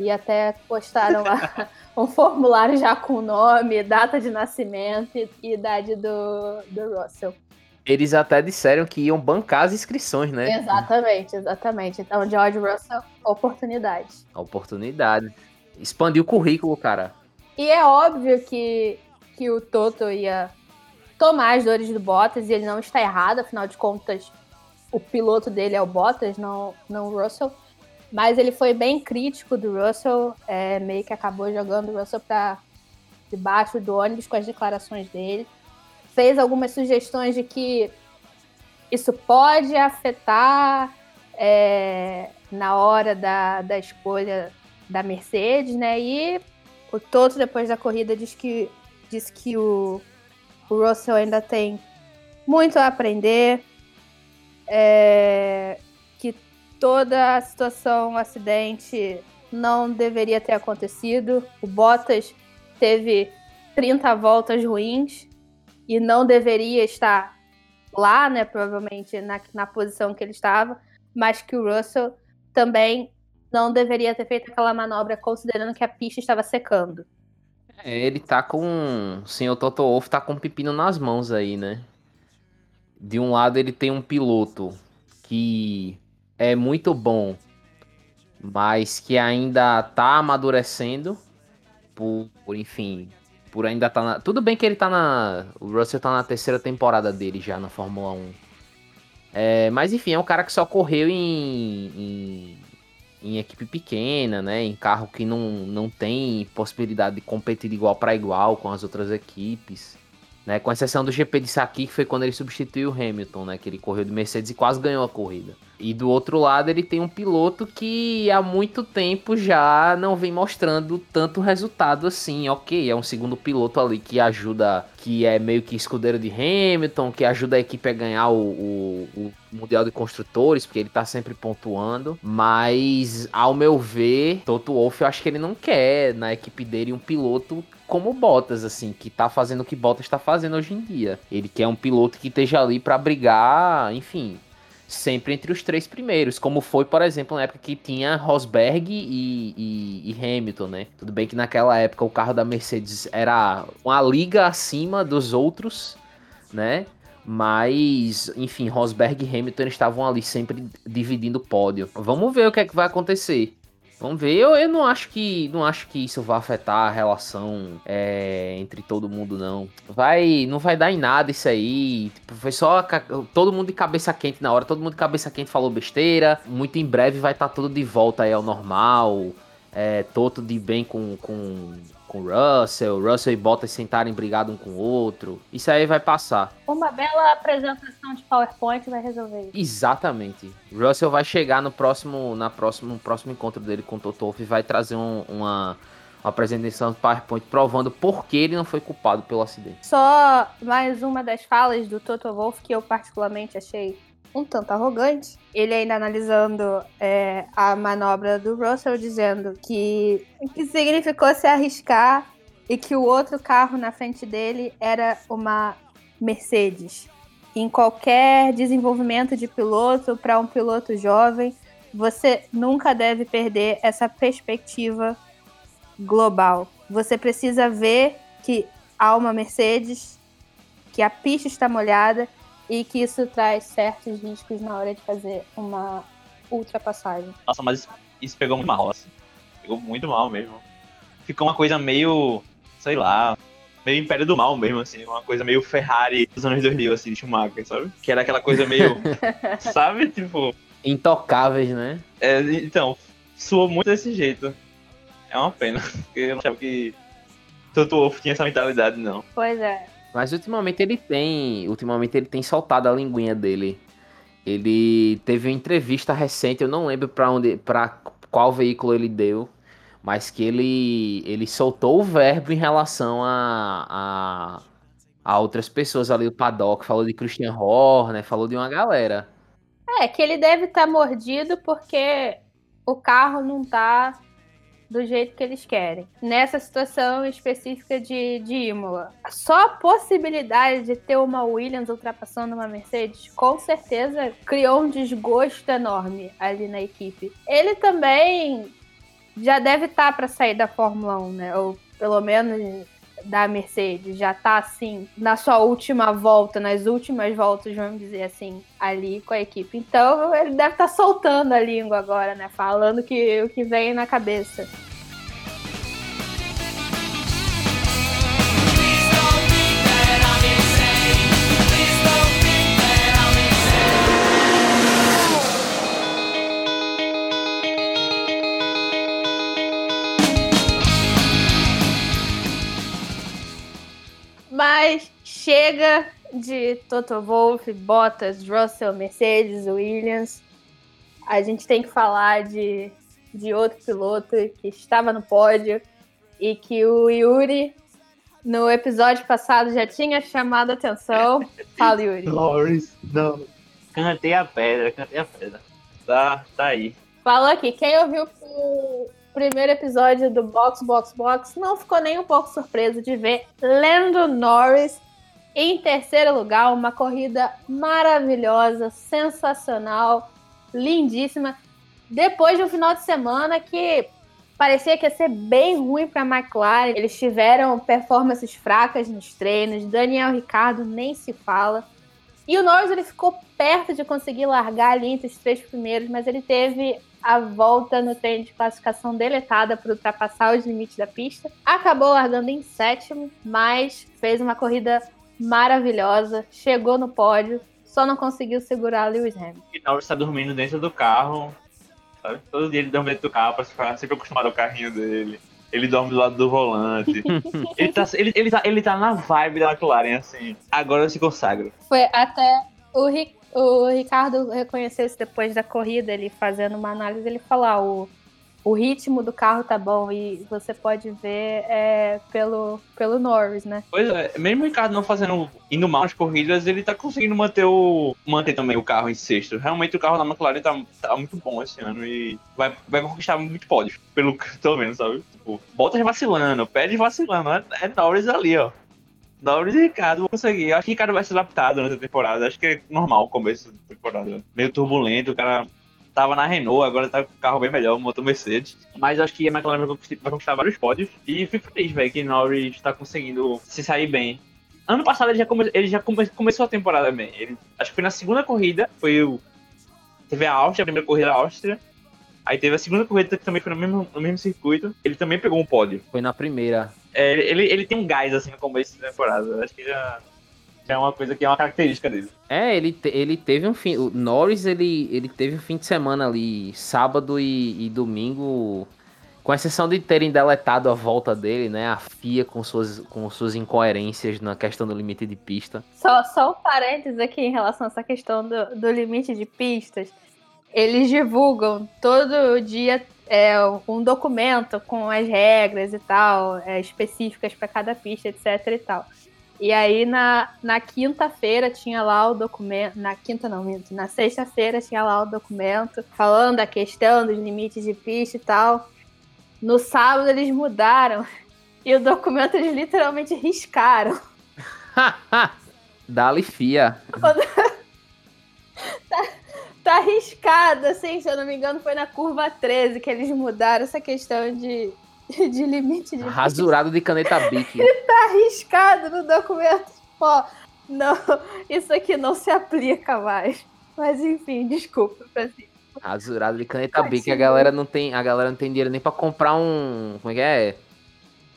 E até postaram lá um formulário já com nome, data de nascimento e idade do, do Russell. Eles até disseram que iam bancar as inscrições, né? Exatamente, exatamente. Então, George Russell, oportunidade. Oportunidade. Expandir o currículo, cara. E é óbvio que, que o Toto ia tomar as dores do Bottas e ele não está errado, afinal de contas, o piloto dele é o Bottas, não, não o Russell. Mas ele foi bem crítico do Russell, é, meio que acabou jogando o Russell para debaixo do ônibus com as declarações dele fez algumas sugestões de que isso pode afetar é, na hora da, da escolha da Mercedes, né? E o Toto, depois da corrida, diz que, diz que o, o Russell ainda tem muito a aprender, é, que toda a situação, o acidente, não deveria ter acontecido. O Bottas teve 30 voltas ruins, e não deveria estar lá, né? Provavelmente na, na posição que ele estava, mas que o Russell também não deveria ter feito aquela manobra considerando que a pista estava secando. É, ele tá com. O senhor Toto Wolff tá com um pepino nas mãos aí, né? De um lado ele tem um piloto que é muito bom, mas que ainda tá amadurecendo por, por enfim, por ainda tá na... Tudo bem que ele tá na. O Russell tá na terceira temporada dele já na Fórmula 1. É, mas enfim, é um cara que só correu em, em, em, equipe pequena, né? Em carro que não, não tem possibilidade de competir de igual para igual com as outras equipes. Né, com exceção do GP de Saki, que foi quando ele substituiu o Hamilton, né, que ele correu de Mercedes e quase ganhou a corrida. E do outro lado, ele tem um piloto que há muito tempo já não vem mostrando tanto resultado assim. Ok, é um segundo piloto ali que ajuda, que é meio que escudeiro de Hamilton, que ajuda a equipe a ganhar o, o, o Mundial de Construtores, porque ele tá sempre pontuando. Mas, ao meu ver, Toto Wolff, eu acho que ele não quer na equipe dele um piloto como Bottas, assim, que tá fazendo o que Bottas tá fazendo hoje em dia. Ele quer um piloto que esteja ali para brigar, enfim, sempre entre os três primeiros, como foi, por exemplo, na época que tinha Rosberg e, e, e, Hamilton, né? Tudo bem que naquela época o carro da Mercedes era uma liga acima dos outros, né? Mas, enfim, Rosberg e Hamilton estavam ali sempre dividindo o pódio. Vamos ver o que é que vai acontecer. Vamos ver. Eu, eu não acho que não acho que isso vai afetar a relação é, entre todo mundo, não. Vai, não vai dar em nada isso aí. Tipo, foi só todo mundo de cabeça quente na hora. Todo mundo de cabeça quente falou besteira. Muito em breve vai estar tá tudo de volta aí ao normal. É, Toto de bem com, com com Russell, Russell e Bottas sentarem brigado um com o outro. Isso aí vai passar. Uma bela apresentação de PowerPoint vai resolver isso. Exatamente. Russell vai chegar no próximo, na próximo, no próximo encontro dele com o Toto e vai trazer um, uma, uma apresentação de PowerPoint provando por que ele não foi culpado pelo acidente. Só mais uma das falas do Toto Wolff que eu particularmente achei um tanto arrogante. Ele ainda analisando é, a manobra do Russell, dizendo que que significou se arriscar e que o outro carro na frente dele era uma Mercedes. Em qualquer desenvolvimento de piloto, para um piloto jovem, você nunca deve perder essa perspectiva global. Você precisa ver que há uma Mercedes que a pista está molhada e que isso traz certos riscos na hora de fazer uma ultrapassagem. Nossa, mas isso, pegou muito mal, assim. Pegou muito mal mesmo. Ficou uma coisa meio, sei lá, meio Império do Mal mesmo, assim. Uma coisa meio Ferrari dos anos 2000, assim, de Schumacher, sabe? Que era aquela coisa meio, sabe? Tipo, Intocáveis, né? é, então, soou muito desse jeito. É uma pena, porque eu não achava que Toto Wolff tinha essa mentalidade, não. Pois é. Mas ultimamente ele tem. Ultimamente ele tem soltado a linguinha dele. Ele teve uma entrevista recente, eu não lembro pra onde. para qual veículo ele deu. Mas que ele. ele soltou o verbo em relação a. a, a outras pessoas ali do paddock. Falou de Christian Horner, falou de uma galera. É, que ele deve estar mordido porque o carro não tá do jeito que eles querem. Nessa situação específica de, de Imola. Só a possibilidade de ter uma Williams ultrapassando uma Mercedes, com certeza criou um desgosto enorme ali na equipe. Ele também já deve estar para sair da Fórmula 1, né? Ou pelo menos da Mercedes, já tá assim, na sua última volta, nas últimas voltas, vamos dizer assim, ali com a equipe. Então ele deve estar soltando a língua agora, né? Falando que, o que vem na cabeça. Mas chega de Toto Wolff, Bottas, Russell, Mercedes, Williams. A gente tem que falar de, de outro piloto que estava no pódio e que o Yuri, no episódio passado, já tinha chamado a atenção. Fala, Yuri. Norris, não. Cantei a pedra, cantei a pedra. Tá, tá aí. Fala aqui, quem ouviu o primeiro episódio do Box Box Box não ficou nem um pouco surpreso de ver Lando Norris em terceiro lugar, uma corrida maravilhosa, sensacional, lindíssima. Depois de um final de semana que parecia que ia ser bem ruim para a McLaren, eles tiveram performances fracas nos treinos, Daniel Ricardo nem se fala. E o Norris ele ficou perto de conseguir largar ali entre os três primeiros, mas ele teve a volta no treino de classificação deletada para ultrapassar os limites da pista. Acabou largando em sétimo, mas fez uma corrida maravilhosa, chegou no pódio, só não conseguiu segurar Lewis Hamilton. E Norris tá dormindo dentro do carro, sabe? Todo dia ele dorme dentro do carro pra ficar sempre acostumado ao carrinho dele. Ele dorme do lado do volante. ele, tá, ele, ele, tá, ele tá na vibe da McLaren, assim. Agora eu se consagro. Foi até o, Ri- o Ricardo reconheceu isso depois da corrida, ele fazendo uma análise, ele falou, ah, o, o ritmo do carro tá bom e você pode ver é, pelo, pelo Norris, né? Pois é, mesmo o Ricardo não fazendo, indo mal nas corridas, ele tá conseguindo manter o manter também o carro em sexto. Realmente o carro da McLaren tá, tá muito bom esse ano e vai, vai conquistar muito pódios, pelo que tô vendo, sabe? Tipo, Bottas vacilando, Pérez vacilando, é, é Norris ali, ó. Norris e Ricardo vão conseguir. Acho que o Ricardo vai se adaptar durante a temporada. Acho que é normal o começo da temporada. Meio turbulento, o cara tava na Renault, agora tá com o carro bem melhor, motor Mercedes. Mas acho que a McLaren vai conquistar, vários pódios. E fico feliz, velho, que Norris tá conseguindo se sair bem. Ano passado ele já, come, ele já come, começou a temporada bem. Ele, acho que foi na segunda corrida, foi o. Teve a Áustria, a primeira corrida da Áustria. Aí teve a segunda corrida que também foi no mesmo, no mesmo circuito. Ele também pegou um pódio. Foi na primeira. É, ele, ele tem um gás assim no começo da temporada. Acho que já é uma coisa que é uma característica dele. É, ele, te- ele teve um fim. O Norris ele, ele teve um fim de semana ali, sábado e, e domingo. Com exceção de terem deletado a volta dele, né? A FIA com suas, com suas incoerências na questão do limite de pista. Só, só um parênteses aqui em relação a essa questão do, do limite de pistas. Eles divulgam todo dia é, um documento com as regras e tal, é, específicas para cada pista, etc e tal. E aí na, na quinta-feira tinha lá o documento. Na quinta não, minto. Na sexta-feira tinha lá o documento falando a questão dos limites de pista e tal. No sábado eles mudaram. E o documento eles literalmente riscaram. Dali FIA. Tá arriscado, assim, se eu não me engano, foi na curva 13 que eles mudaram essa questão de, de limite de Rasurado de caneta Bic. tá arriscado no documento. Pô, Não, isso aqui não se aplica mais. Mas enfim, desculpa, Francisco. Rasurado de caneta B, que a galera não tem. A galera não tem dinheiro nem pra comprar um. Como é que é?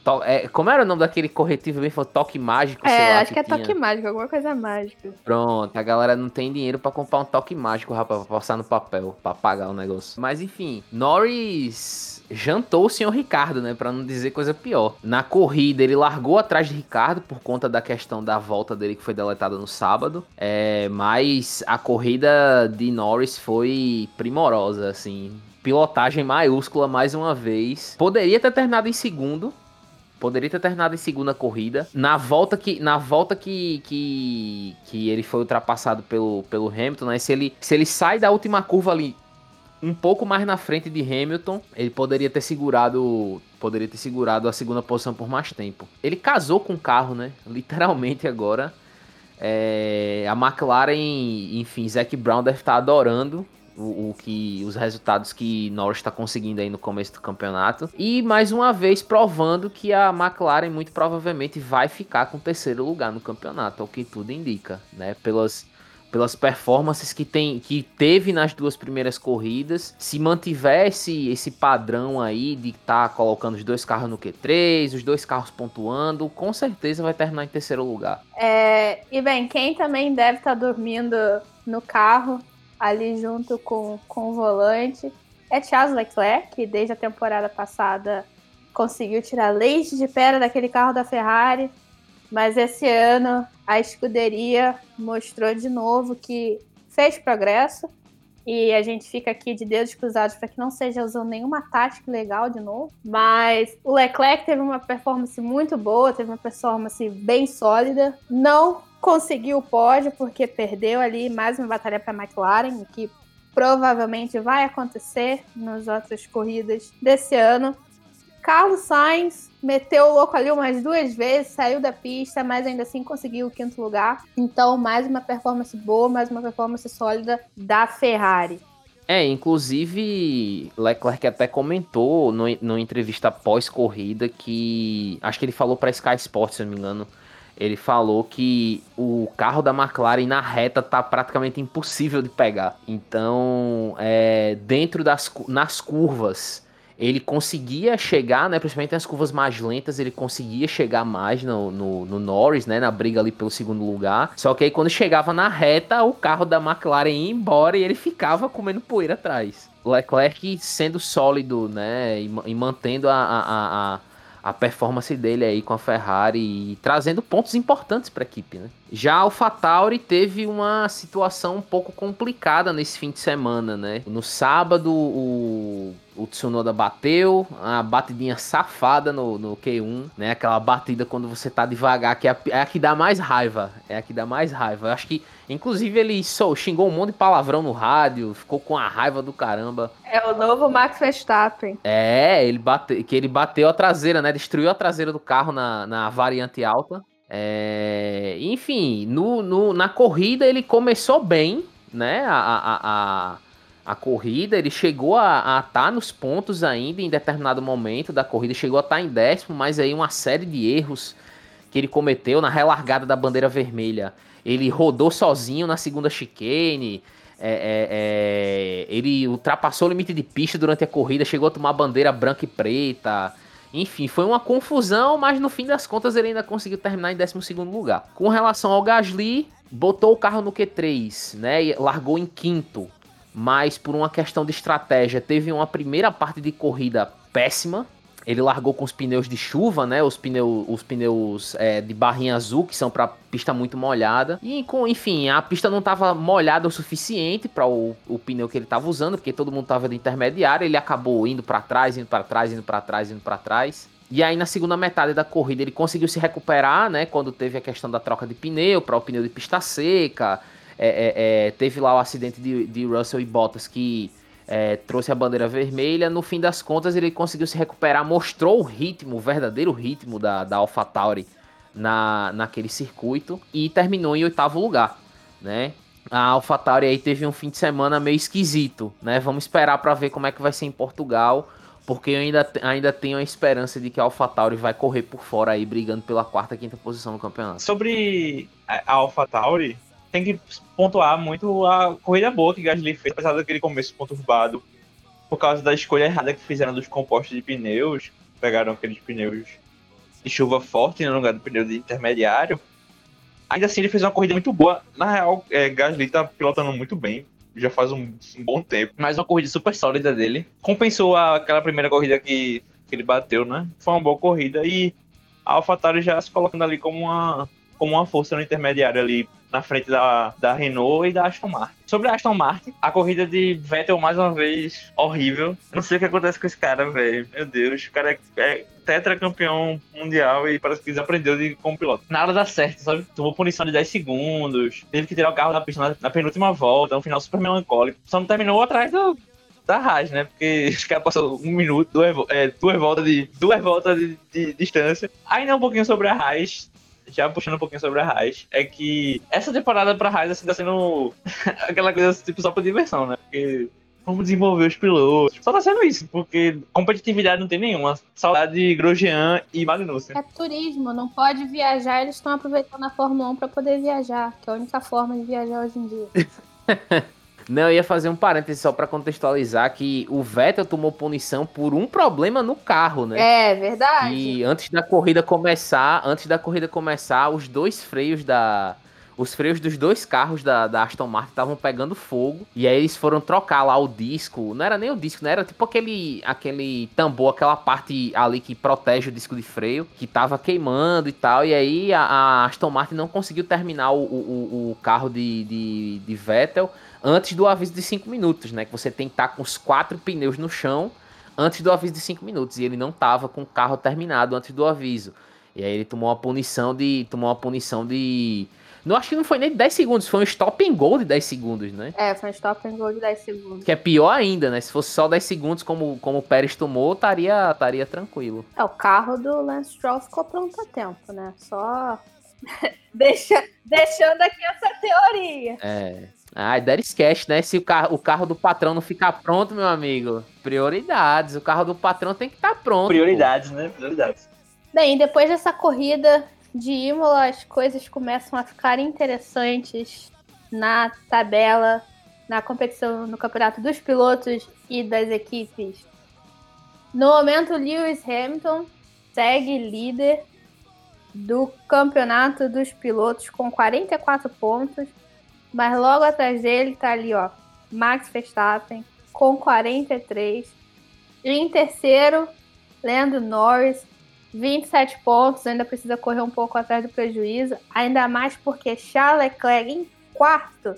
To- é, como era o nome daquele corretivo? Foi Toque mágico, É, lá. acho que é tinha. toque mágico, alguma coisa mágica. Pronto, a galera não tem dinheiro pra comprar um toque mágico, rapaz, pra passar no papel, pra pagar o negócio. Mas enfim, Norris jantou o senhor Ricardo, né, Pra não dizer coisa pior. Na corrida, ele largou atrás de Ricardo por conta da questão da volta dele que foi deletada no sábado. É, mas a corrida de Norris foi primorosa, assim. Pilotagem maiúscula mais uma vez. Poderia ter terminado em segundo, Poderia ter terminado em segunda corrida. Na volta que, na volta que, que, que ele foi ultrapassado pelo, pelo Hamilton, né? Se ele, se ele sai da última curva ali um pouco mais na frente de Hamilton, ele poderia ter segurado, poderia ter segurado a segunda posição por mais tempo. Ele casou com o carro, né? Literalmente agora. É, a McLaren, enfim, Zac Brown deve estar adorando o, o que os resultados que Norris está conseguindo aí no começo do campeonato. E mais uma vez provando que a McLaren muito provavelmente vai ficar com o terceiro lugar no campeonato, o que tudo indica, né? Pelas pelas performances que tem que teve nas duas primeiras corridas, se mantivesse esse padrão aí de estar colocando os dois carros no Q3, os dois carros pontuando, com certeza vai terminar em terceiro lugar. É, e bem, quem também deve estar dormindo no carro, ali junto com, com o volante, é Charles Leclerc, que desde a temporada passada conseguiu tirar leite de pedra daquele carro da Ferrari. Mas esse ano a escuderia mostrou de novo que fez progresso. E a gente fica aqui de dedos cruzados para que não seja usando nenhuma tática legal de novo. Mas o Leclerc teve uma performance muito boa, teve uma performance bem sólida. Não conseguiu o pódio porque perdeu ali mais uma batalha para a McLaren, o que provavelmente vai acontecer nas outras corridas desse ano. Carlos Sainz meteu o louco ali umas duas vezes, saiu da pista, mas ainda assim conseguiu o quinto lugar. Então, mais uma performance boa, mais uma performance sólida da Ferrari. É, inclusive, Leclerc até comentou no, no entrevista pós-corrida que. Acho que ele falou para Sky Sports, se não me engano. Ele falou que o carro da McLaren na reta tá praticamente impossível de pegar. Então, é, dentro das nas curvas, ele conseguia chegar, né? Principalmente nas curvas mais lentas, ele conseguia chegar mais no, no, no Norris, né? Na briga ali pelo segundo lugar. Só que aí quando chegava na reta, o carro da McLaren ia embora e ele ficava comendo poeira atrás. Leclerc sendo sólido, né? E, e mantendo a, a, a, a- performance dele aí com a Ferrari e trazendo pontos importantes para a equipe, né? Já a AlphaTauri teve uma situação um pouco complicada nesse fim de semana, né? No sábado o, o Tsunoda bateu, a batidinha safada no, no Q1, né? Aquela batida quando você tá devagar, que é a, é a que dá mais raiva, é a que dá mais raiva. Eu acho que, inclusive, ele só xingou um monte de palavrão no rádio, ficou com a raiva do caramba. É o novo Max Verstappen. É, ele bate, que ele bateu a traseira, né? Destruiu a traseira do carro na, na variante alta. É, enfim, no, no- na corrida ele começou bem, né? A, a, a, a corrida, ele chegou a estar nos pontos ainda em determinado momento da corrida, chegou a estar em décimo, mas aí uma série de erros que ele cometeu na relargada da bandeira vermelha. Ele rodou sozinho na segunda chicane. é, é, é, ele ultrapassou o limite de pista durante a corrida, chegou a tomar bandeira branca e preta. Enfim, foi uma confusão, mas no fim das contas ele ainda conseguiu terminar em 12 lugar. Com relação ao Gasly, botou o carro no Q3, né? Largou em quinto. Mas por uma questão de estratégia, teve uma primeira parte de corrida péssima. Ele largou com os pneus de chuva, né? Os pneus, os pneus é, de barrinha azul, que são para pista muito molhada. E, com, enfim, a pista não estava molhada o suficiente para o, o pneu que ele estava usando, porque todo mundo estava de intermediário. Ele acabou indo para trás, indo para trás, indo para trás, indo para trás. E aí, na segunda metade da corrida, ele conseguiu se recuperar, né? Quando teve a questão da troca de pneu para o pneu de pista seca. É, é, é, teve lá o acidente de, de Russell e Bottas que é, trouxe a bandeira vermelha. No fim das contas, ele conseguiu se recuperar, mostrou o ritmo, o verdadeiro ritmo da, da AlphaTauri na, naquele circuito e terminou em oitavo lugar, né? A AlphaTauri aí teve um fim de semana meio esquisito, né? Vamos esperar para ver como é que vai ser em Portugal, porque eu ainda, ainda tenho a esperança de que a AlphaTauri vai correr por fora aí, brigando pela quarta, quinta posição no campeonato. Sobre a AlphaTauri, tem que pontuar muito a corrida boa que Gasly fez, apesar daquele começo conturbado, por causa da escolha errada que fizeram dos compostos de pneus. Pegaram aqueles pneus de chuva forte no lugar do pneu de intermediário. Ainda assim, ele fez uma corrida muito boa. Na real, é, Gasly tá pilotando muito bem. Já faz um, um bom tempo. Mas uma corrida super sólida dele. Compensou a- aquela primeira corrida que, que ele bateu, né? Foi uma boa corrida. E a AlphaTauri já se colocando ali como uma, como uma força no intermediário ali na frente da, da Renault e da Aston Martin. Sobre a Aston Martin, a corrida de Vettel mais uma vez horrível. Não sei o que acontece com esse cara, velho. Meu Deus, o cara é, é tetracampeão mundial e parece que desaprendeu de como piloto. Nada dá certo, sabe? Tomou punição de 10 segundos, teve que tirar o carro da pista na, na penúltima volta, um final super melancólico. Só não terminou atrás do, da Haas, né? Porque os caras passaram um minuto, duas, é, duas voltas de duas voltas de, de distância. Ainda um pouquinho sobre a Haas, já puxando um pouquinho sobre a Haas, é que essa temporada pra Haas assim, tá sendo aquela coisa tipo só por diversão, né? Porque vamos desenvolver os pilotos. Só tá sendo isso, porque competitividade não tem nenhuma. Saudade de Grosjean e Magnussen. É turismo, não pode viajar, eles estão aproveitando a Fórmula 1 para poder viajar, que é a única forma de viajar hoje em dia. Não, eu ia fazer um parêntese só pra contextualizar que o Vettel tomou punição por um problema no carro, né? É verdade. E antes da corrida começar, antes da corrida começar, os dois freios da os freios dos dois carros da, da Aston Martin estavam pegando fogo. E aí eles foram trocar lá o disco. Não era nem o disco, né? Era tipo aquele, aquele tambor, aquela parte ali que protege o disco de freio, que tava queimando e tal. E aí a, a Aston Martin não conseguiu terminar o, o, o carro de, de, de Vettel antes do aviso de 5 minutos, né? Que você tem que estar com os quatro pneus no chão antes do aviso de 5 minutos. E ele não tava com o carro terminado antes do aviso. E aí ele tomou uma punição de. Tomou uma punição de. Não acho que não foi nem de 10 segundos, foi um stop and go de 10 segundos, né? É, foi um stop and go de 10 segundos. Que é pior ainda, né? Se fosse só 10 segundos, como, como o Pérez tomou, estaria estaria tranquilo. É, o carro do Lance Stroll ficou pronto a tempo, né? Só Deixa, deixando aqui essa teoria. É. Ai, there is cash, né? Se o carro, o carro do patrão não ficar pronto, meu amigo, prioridades. O carro do patrão tem que estar pronto. Prioridades, né? Prioridades. Bem, depois dessa corrida de Imola, as coisas começam a ficar interessantes na tabela, na competição, no campeonato dos pilotos e das equipes. No momento, Lewis Hamilton segue líder do campeonato dos pilotos com 44 pontos, mas logo atrás dele tá ali, ó, Max Verstappen com 43. E em terceiro, Lando Norris 27 pontos, ainda precisa correr um pouco atrás do prejuízo, ainda mais porque Charles Leclerc em quarto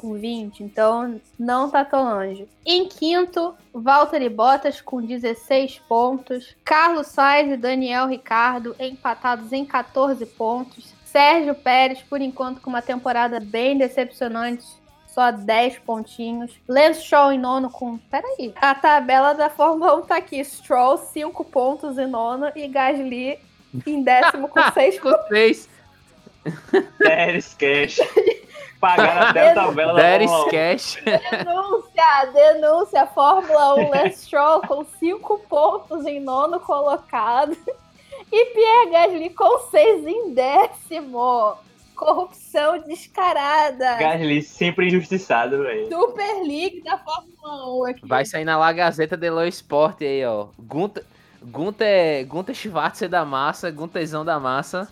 com 20, então não tá tão longe. Em quinto, Valtteri Bottas com 16 pontos, Carlos Sainz e Daniel Ricardo empatados em 14 pontos, Sérgio Pérez, por enquanto, com uma temporada bem decepcionante, só 10 pontinhos. Lance Stroll em nono com. Peraí. A tabela da Fórmula 1 tá aqui. Stroll, 5 pontos em nono e Gasly em décimo com 6 pontos. Com seis. Pagaram até a tabela da There is Fórmula 1. cash. Denúncia, denúncia. Fórmula 1, Lance Stroll com 5 pontos em nono colocado. E Pierre Gasly com 6 em décimo. Corrupção descarada. Gasly sempre injustiçado, velho. Super League da Fórmula 1 aqui. Vai sair na La Gazeta dello Sport aí, ó. Gunter, Gunter, Gunter Schwarzer da massa, Gunterzão da massa.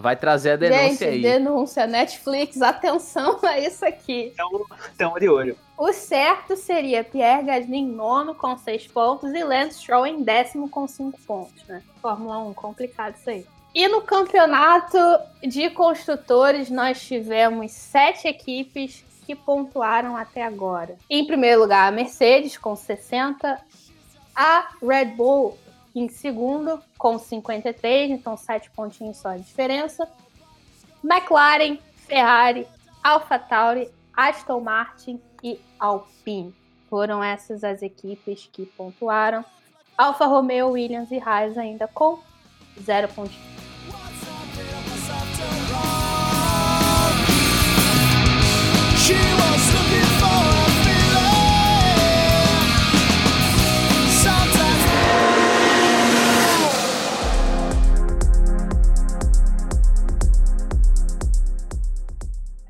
Vai trazer a denúncia Gente, aí. denúncia. Netflix, atenção a isso aqui. Então, então de olho. O certo seria Pierre Gasly em nono com 6 pontos e Lance Stroll em décimo com 5 pontos, né? Fórmula 1, complicado isso aí. E no campeonato de construtores, nós tivemos sete equipes que pontuaram até agora. Em primeiro lugar, a Mercedes com 60, a Red Bull em segundo com 53, então sete pontinhos só de diferença. McLaren, Ferrari, AlphaTauri, Aston Martin e Alpine. Foram essas as equipes que pontuaram. Alfa Romeo, Williams e Haas ainda com zero pontinhos. She was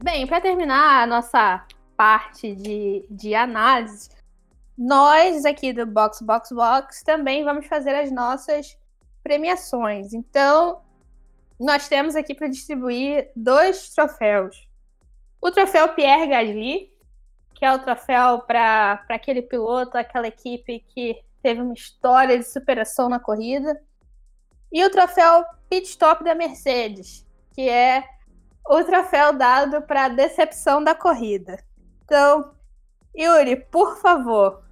Bem, para terminar a nossa parte de, de análise, nós aqui do Box Box Box também vamos fazer as nossas premiações. Então, nós temos aqui para distribuir dois troféus. O troféu Pierre Gasly, que é o troféu para aquele piloto, aquela equipe que teve uma história de superação na corrida. E o troféu Pit Stop da Mercedes, que é o troféu dado para a decepção da corrida. Então, Yuri, por favor,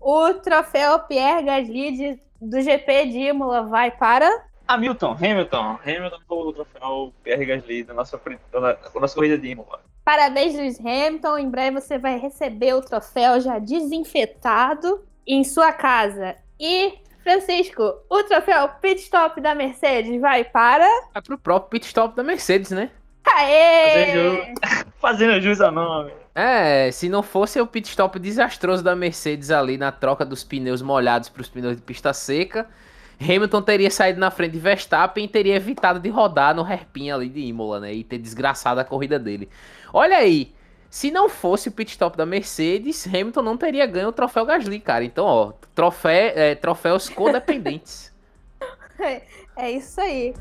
o troféu Pierre Gasly de, do GP de Imola vai para Hamilton, Hamilton. Hamilton foi o troféu Pierre Gasly da nossa, da nossa corrida de Imola. Parabéns, Lewis Hamilton. Em breve você vai receber o troféu já desinfetado em sua casa. E, Francisco, o troféu Pit Stop da Mercedes vai para. É pro próprio pit stop da Mercedes, né? Aê! Fazendo, fazendo jus ao nome. É, se não fosse o pit stop desastroso da Mercedes ali na troca dos pneus molhados para os pneus de pista seca, Hamilton teria saído na frente de Verstappen e teria evitado de rodar no hairpin ali de Imola, né? E ter desgraçado a corrida dele. Olha aí, se não fosse o pit stop da Mercedes, Hamilton não teria ganho o troféu Gasly, cara. Então, ó, trofé, é, troféus codependentes. É isso aí.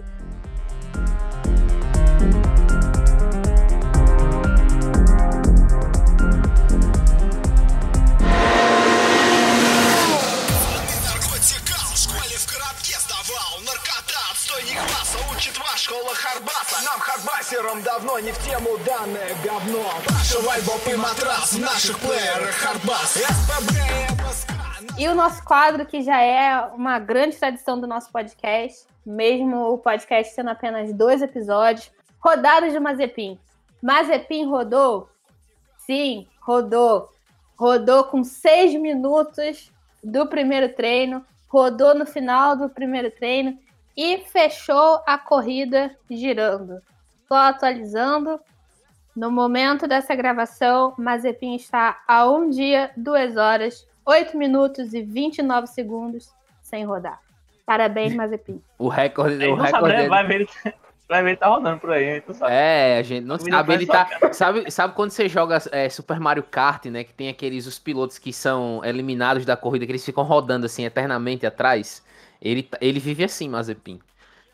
школа Харбаса Нам, хардбасерам, давно не в тему данное говно Прошивай боб и матрас в наших плеерах Хардбас СПБ и МСК E o nosso quadro, que já é uma grande tradição do nosso podcast, mesmo o podcast tendo apenas dois episódios, rodadas de Mazepin. Mazepin rodou? Sim, rodou. Rodou com seis minutos do primeiro treino, rodou no final do primeiro treino e fechou a corrida girando. Só atualizando, no momento dessa gravação, Mazepin está a um dia, duas horas, 8 minutos e 29 segundos sem rodar. Parabéns, Mazepin. O recorde, o não sabe, recorde né? dele- Vai ver, ele, vai ver ele tá rodando por aí, tu sabe. É, a gente não Comida sabe. Ele só tá. Sabe, sabe quando você joga é, Super Mario Kart, né? Que tem aqueles os pilotos que são eliminados da corrida, que eles ficam rodando assim eternamente atrás. Ele, tá- ele vive assim, Mazepin.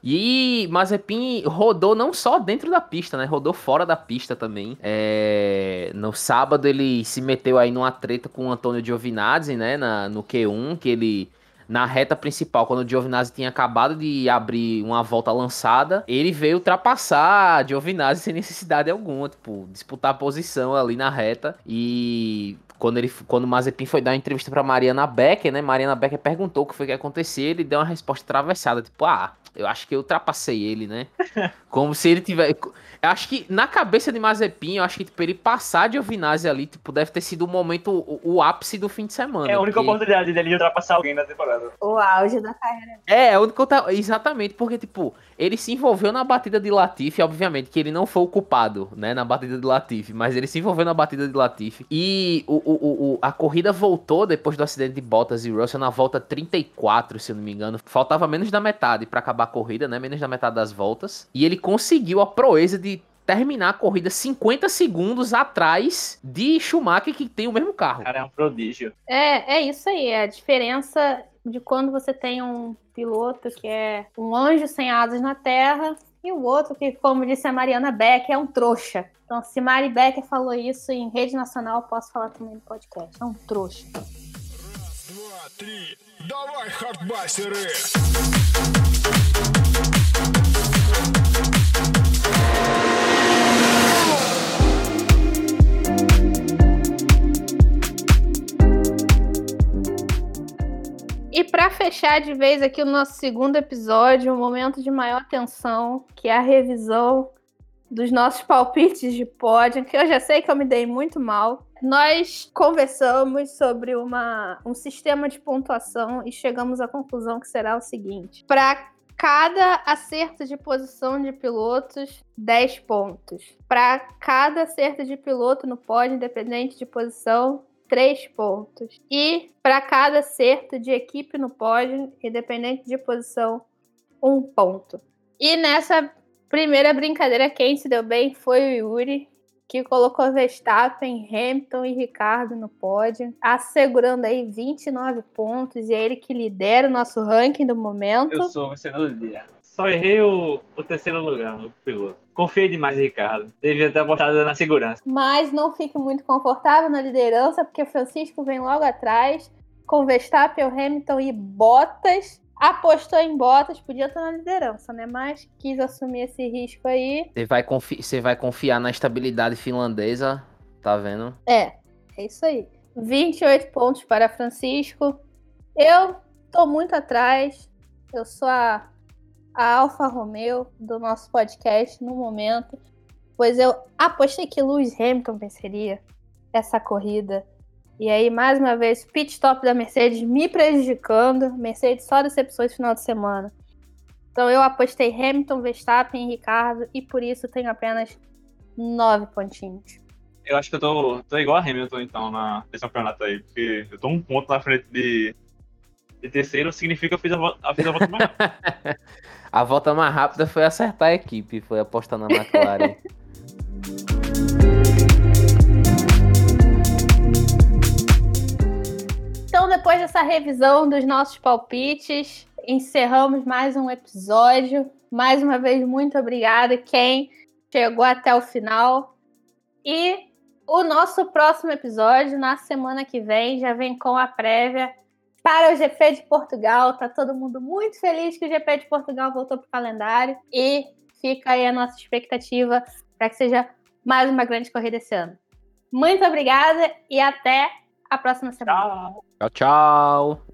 E Mazepin rodou não só dentro da pista, né? Rodou fora da pista também. É, No sábado ele se meteu aí numa treta com o Antônio Giovinazzi, né? Na, no Q1, que ele na reta principal, quando o Giovinazzi tinha acabado de abrir uma volta lançada, ele veio ultrapassar Giovinazzi sem necessidade alguma, tipo, disputar a posição ali na reta. E quando ele quando o Mazepin foi dar uma entrevista pra Mariana Becker, né? Mariana Becker perguntou o que foi que ia acontecer, ele deu uma resposta atravessada, tipo, ah, eu acho que eu ultrapassei ele, né? Como se ele tivesse. Eu acho que na cabeça de Mazepin, eu acho que tipo, ele passar de Giovinazzi ali, tipo, deve ter sido o momento, o, o ápice do fim de semana. É a única porque- oportunidade dele ultrapassar alguém na temporada. O auge da carreira. É, é o único ta- exatamente, porque, tipo, ele se envolveu na batida de Latifi, obviamente que ele não foi o culpado, né, na batida de Latifi, mas ele se envolveu na batida de Latifi. E o, o, o, o- a corrida voltou depois do acidente de Bottas e Russell na volta 34, se eu não me engano. Faltava menos da metade pra acabar a corrida, né, menos da metade das voltas. E ele conseguiu a proeza de terminar a corrida 50 segundos atrás de Schumacher, que tem o mesmo carro. O cara é um prodígio. É, é isso aí. É a diferença de quando você tem um piloto que é um anjo sem asas na terra e o outro que, como disse a Mariana Becker, é um trouxa. Então, se Mari Becker falou isso em rede nacional, eu posso falar também no podcast. É um trouxa. Два, три, давай, хардбасеры! E para fechar de vez aqui o nosso segundo episódio, um momento de maior tensão, que é a revisão dos nossos palpites de pódio, que eu já sei que eu me dei muito mal. Nós conversamos sobre uma, um sistema de pontuação e chegamos à conclusão que será o seguinte: para cada acerto de posição de pilotos, 10 pontos. Para cada acerto de piloto no pódio, independente de posição, 3 pontos. E para cada acerto de equipe no pódio, independente de posição, 1 ponto. E nessa primeira brincadeira, quem se deu bem foi o Yuri. que colocou Verstappen, Hamilton e Ricardo no pódio, assegurando aí 29 pontos e é ele que lidera o nosso ranking do momento. Eu sou o vencedor do dia. Só errei o, o terceiro lugar no piloto. Confiei demais em Ricardo. Devia ter apostado na segurança. Mas não fique muito confortável na liderança, porque Francisco vem logo atrás, com Verstappen, Hamilton e Bottas. Apostou em Bottas, podia estar na liderança, né? Mas quis assumir esse risco aí. Você vai, confi você vai confiar na estabilidade finlandesa, tá vendo? É, é isso aí. 28 pontos para Francisco. Eu tô muito atrás. Eu sou a, a Alfa Romeo do nosso podcast no momento. Pois eu apostei que Lewis Hamilton venceria essa corrida. E aí, mais uma vez, pit stop da Mercedes me prejudicando. Mercedes só decepções no final de semana. Então eu apostei Hamilton, Verstappen Ricardo. E por isso tenho apenas nove pontinhos. Eu acho que eu tô, tô igual a Hamilton, então, na, nesse campeonato aí. Porque eu tô um ponto na frente de, de terceiro, significa que eu fiz a, fiz a volta mais rápida. A volta mais rápida foi acertar a equipe, foi apostar na McLaren. Então, depois dessa revisão dos nossos palpites, encerramos mais um episódio. Mais uma vez, muito obrigada quem chegou até o final. E o nosso próximo episódio, na semana que vem, já vem com a prévia para o GP de Portugal. Tá todo mundo muito feliz que o GP de Portugal voltou para o calendário. E fica aí a nossa expectativa para que seja mais uma grande corrida esse ano. Muito obrigada e até a próxima semana. Tchau. tchau, tchau.